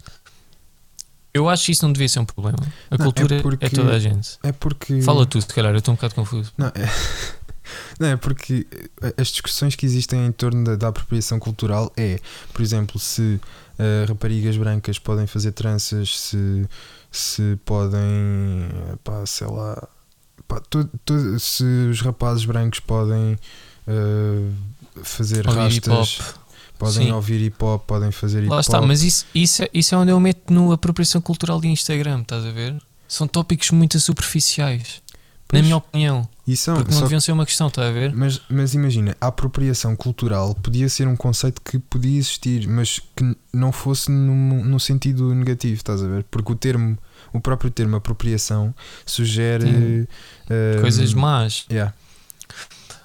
A: Eu acho que isso não devia ser um problema. A
B: Não, é
A: cultura é,
B: porque-
A: toda a gente.
B: É porque.
A: Fala tu, se calhar, eu estou um bocado confuso.
B: Não, é, não, é porque as discussões que existem em torno da, da apropriação cultural é, por exemplo, se eh, raparigas brancas podem fazer tranças, se, se podem, pá, sei lá, pá, se os rapazes brancos podem eh, fazer
A: Ouvir
B: rastas, podem
A: Sim.
B: ouvir hip hop, podem fazer hip
A: Lá
B: hop.
A: está, mas isso, isso, é, isso é onde eu meto no apropriação cultural de Instagram, estás a ver? São tópicos muito superficiais,
B: Pois,
A: na minha opinião.
B: E são-
A: Porque não
B: só
A: deviam ser uma questão, estás a ver?
B: Mas, mas imagina, a apropriação cultural podia ser um conceito que podia existir, mas que não fosse no, no sentido negativo, estás a ver? Porque o termo, o próprio termo apropriação sugere eh,
A: Coisas más.
B: Yeah.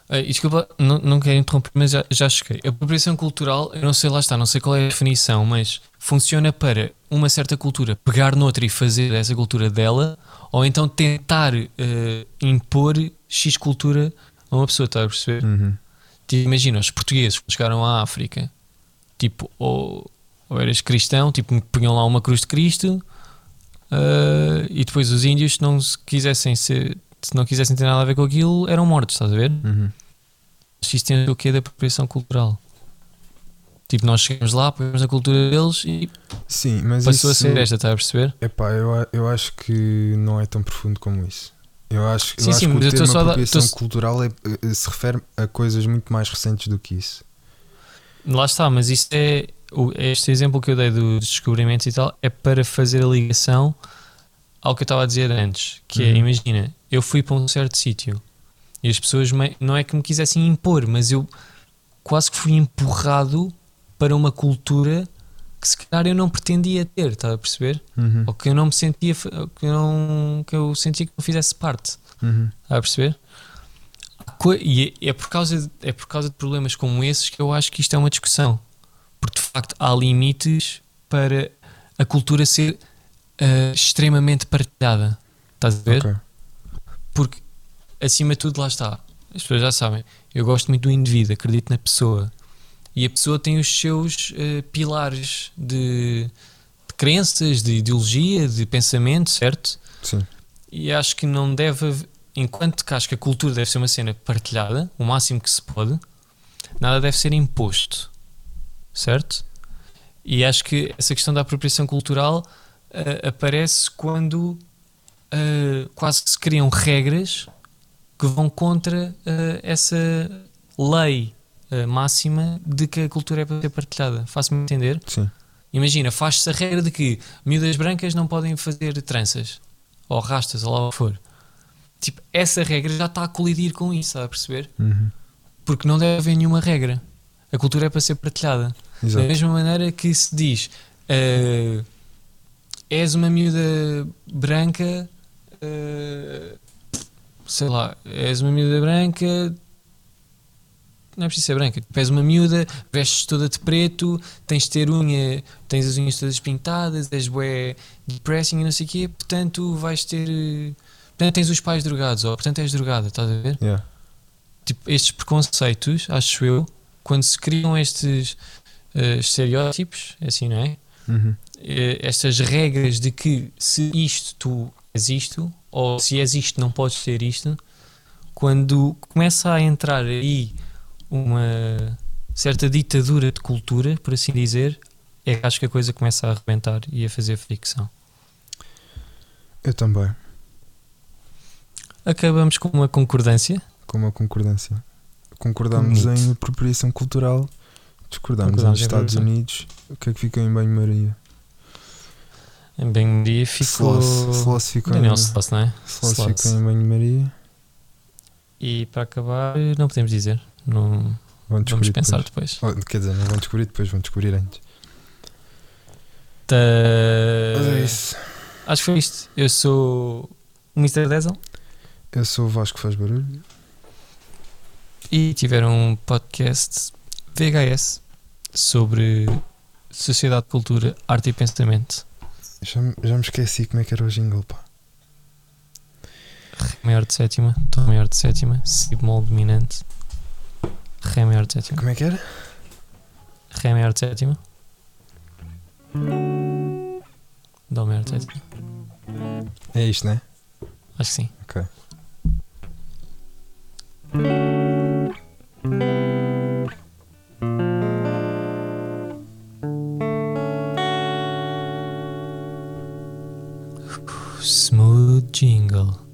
A: Eh, desculpa, não, não quero interromper, mas já, já cheguei. A apropriação cultural, eu não sei, lá está, não sei qual é a definição, mas funciona para uma certa cultura pegar noutra e fazer essa cultura dela, ou então tentar eh, impor X cultura a uma pessoa, está a perceber?
B: Uhum.
A: Tipo, imagina, os portugueses chegaram à África, tipo, ou, ou eras cristão, tipo, punham lá uma cruz de Cristo, eh, e depois os índios, se não se quisessem ser, se não quisessem ter nada a ver com aquilo, eram mortos, estás a ver?
B: Uhum.
A: Isto tem o que da apropriação cultural. Tipo, nós chegamos lá, pegamos a cultura deles e
B: Sim, mas
A: passou
B: isso,
A: a ser esta, está a perceber?
B: Epá, eu, eu acho que não é tão profundo como isso. Eu acho, eu
A: Sim,
B: acho
A: sim,
B: que o termo apropriação
A: estou-
B: cultural é, eh, se refere a coisas muito mais recentes do que isso.
A: Lá está, mas isto é. o- Este exemplo que eu dei dos descobrimentos e tal é para fazer a ligação ao que eu estava a dizer antes. Que é,
B: Uhum.
A: imagina, eu fui para um certo sítio e as pessoas me- não é que me quisessem impor, mas eu quase que fui empurrado para uma cultura que se calhar eu não pretendia ter, está a perceber?
B: Uhum.
A: Ou que eu não me sentia, que eu, não, que eu sentia que não fizesse parte.
B: Uhum.
A: Está a perceber? E é, é por causa de, é por causa de problemas como esses que eu acho que isto é uma discussão. Porque de facto há limites para a cultura ser ah, extremamente partilhada. Estás a ver?
B: Ok.
A: Porque acima de tudo lá está. As pessoas já sabem. Eu gosto muito do indivíduo, acredito na pessoa. E a pessoa tem os seus ah, pilares de, de crenças, de ideologia, de pensamento, certo?
B: Sim.
A: E acho que não deve, haver- enquanto que acho que a cultura deve ser uma cena partilhada, o máximo que se pode, nada deve ser imposto, certo? E acho que essa questão da apropriação cultural ah, aparece quando ah, quase que se criam regras que vão contra essa lei ah, máxima de que a cultura é para ser partilhada. Faço-me entender?
B: Sim.
A: Imagina, faz-se a regra de que miúdas brancas não podem fazer tranças ou rastas, ou lá o que for. Tipo, essa regra já está a colidir com isso, está a perceber?
B: Uhum.
A: Porque não deve haver nenhuma regra. A cultura é para ser partilhada. Da
B: Exato.
A: mesma maneira que se diz ah, és uma miúda branca, ah, sei lá, és uma miúda branca, não é preciso ser branca, tu és uma miúda, vestes toda de preto, tens de ter unha, tens as unhas todas pintadas, és bué depressing e não sei o quê, portanto vais ter. eh, Portanto, tens os pais drogados, ou portanto és drogada, estás a ver?
B: Yeah.
A: tipo, estes preconceitos, acho eu, quando se criam estes eh, estereótipos, é assim, não é?
B: Uhum.
A: Eh, estas regras de que se isto tu és isto, ou se és isto não podes ser isto, quando começa a entrar aí uma certa ditadura de cultura, por assim dizer, é que acho que a coisa começa a arrebentar e a fazer fricção.
B: Eu também.
A: Acabamos com uma concordância.
B: Com uma concordância. Concordamos
A: Bonito.
B: em apropriação cultural, discordamos
A: Concordamos
B: nos
A: em
B: Estados
A: apropriação.
B: Unidos. O que é que fica em banho-maria?
A: Em banho-maria ficou.
B: Sloss, ficou
A: Daniel
B: em,
A: Sloss, não é?
B: Sloss
A: Sloss.
B: ficou em banho-maria.
A: E para acabar, não podemos dizer. Não,
B: Vão
A: vamos pensar
B: depois.
A: depois.
B: Quer dizer, não vão descobrir depois, vão descobrir antes.
A: Tá-
B: Mas é isso.
A: Acho que foi isto. Eu sou o Mr. Diesel
B: Eu sou o Vasco que faz barulho.
A: e tiveram um podcast VHS sobre sociedade, cultura, arte e pensamento.
B: Já, me- já me esqueci como é que era o jingle, pá.
A: Ré maior de sétima, Tom maior de sétima, Si bemol dominante, Ré maior de sétima,
B: Como é que era?
A: Ré maior de sétima, Dó maior de sétima.
B: É isto, né?
A: Acho que sim.
B: Ok.
A: Smooth jingle.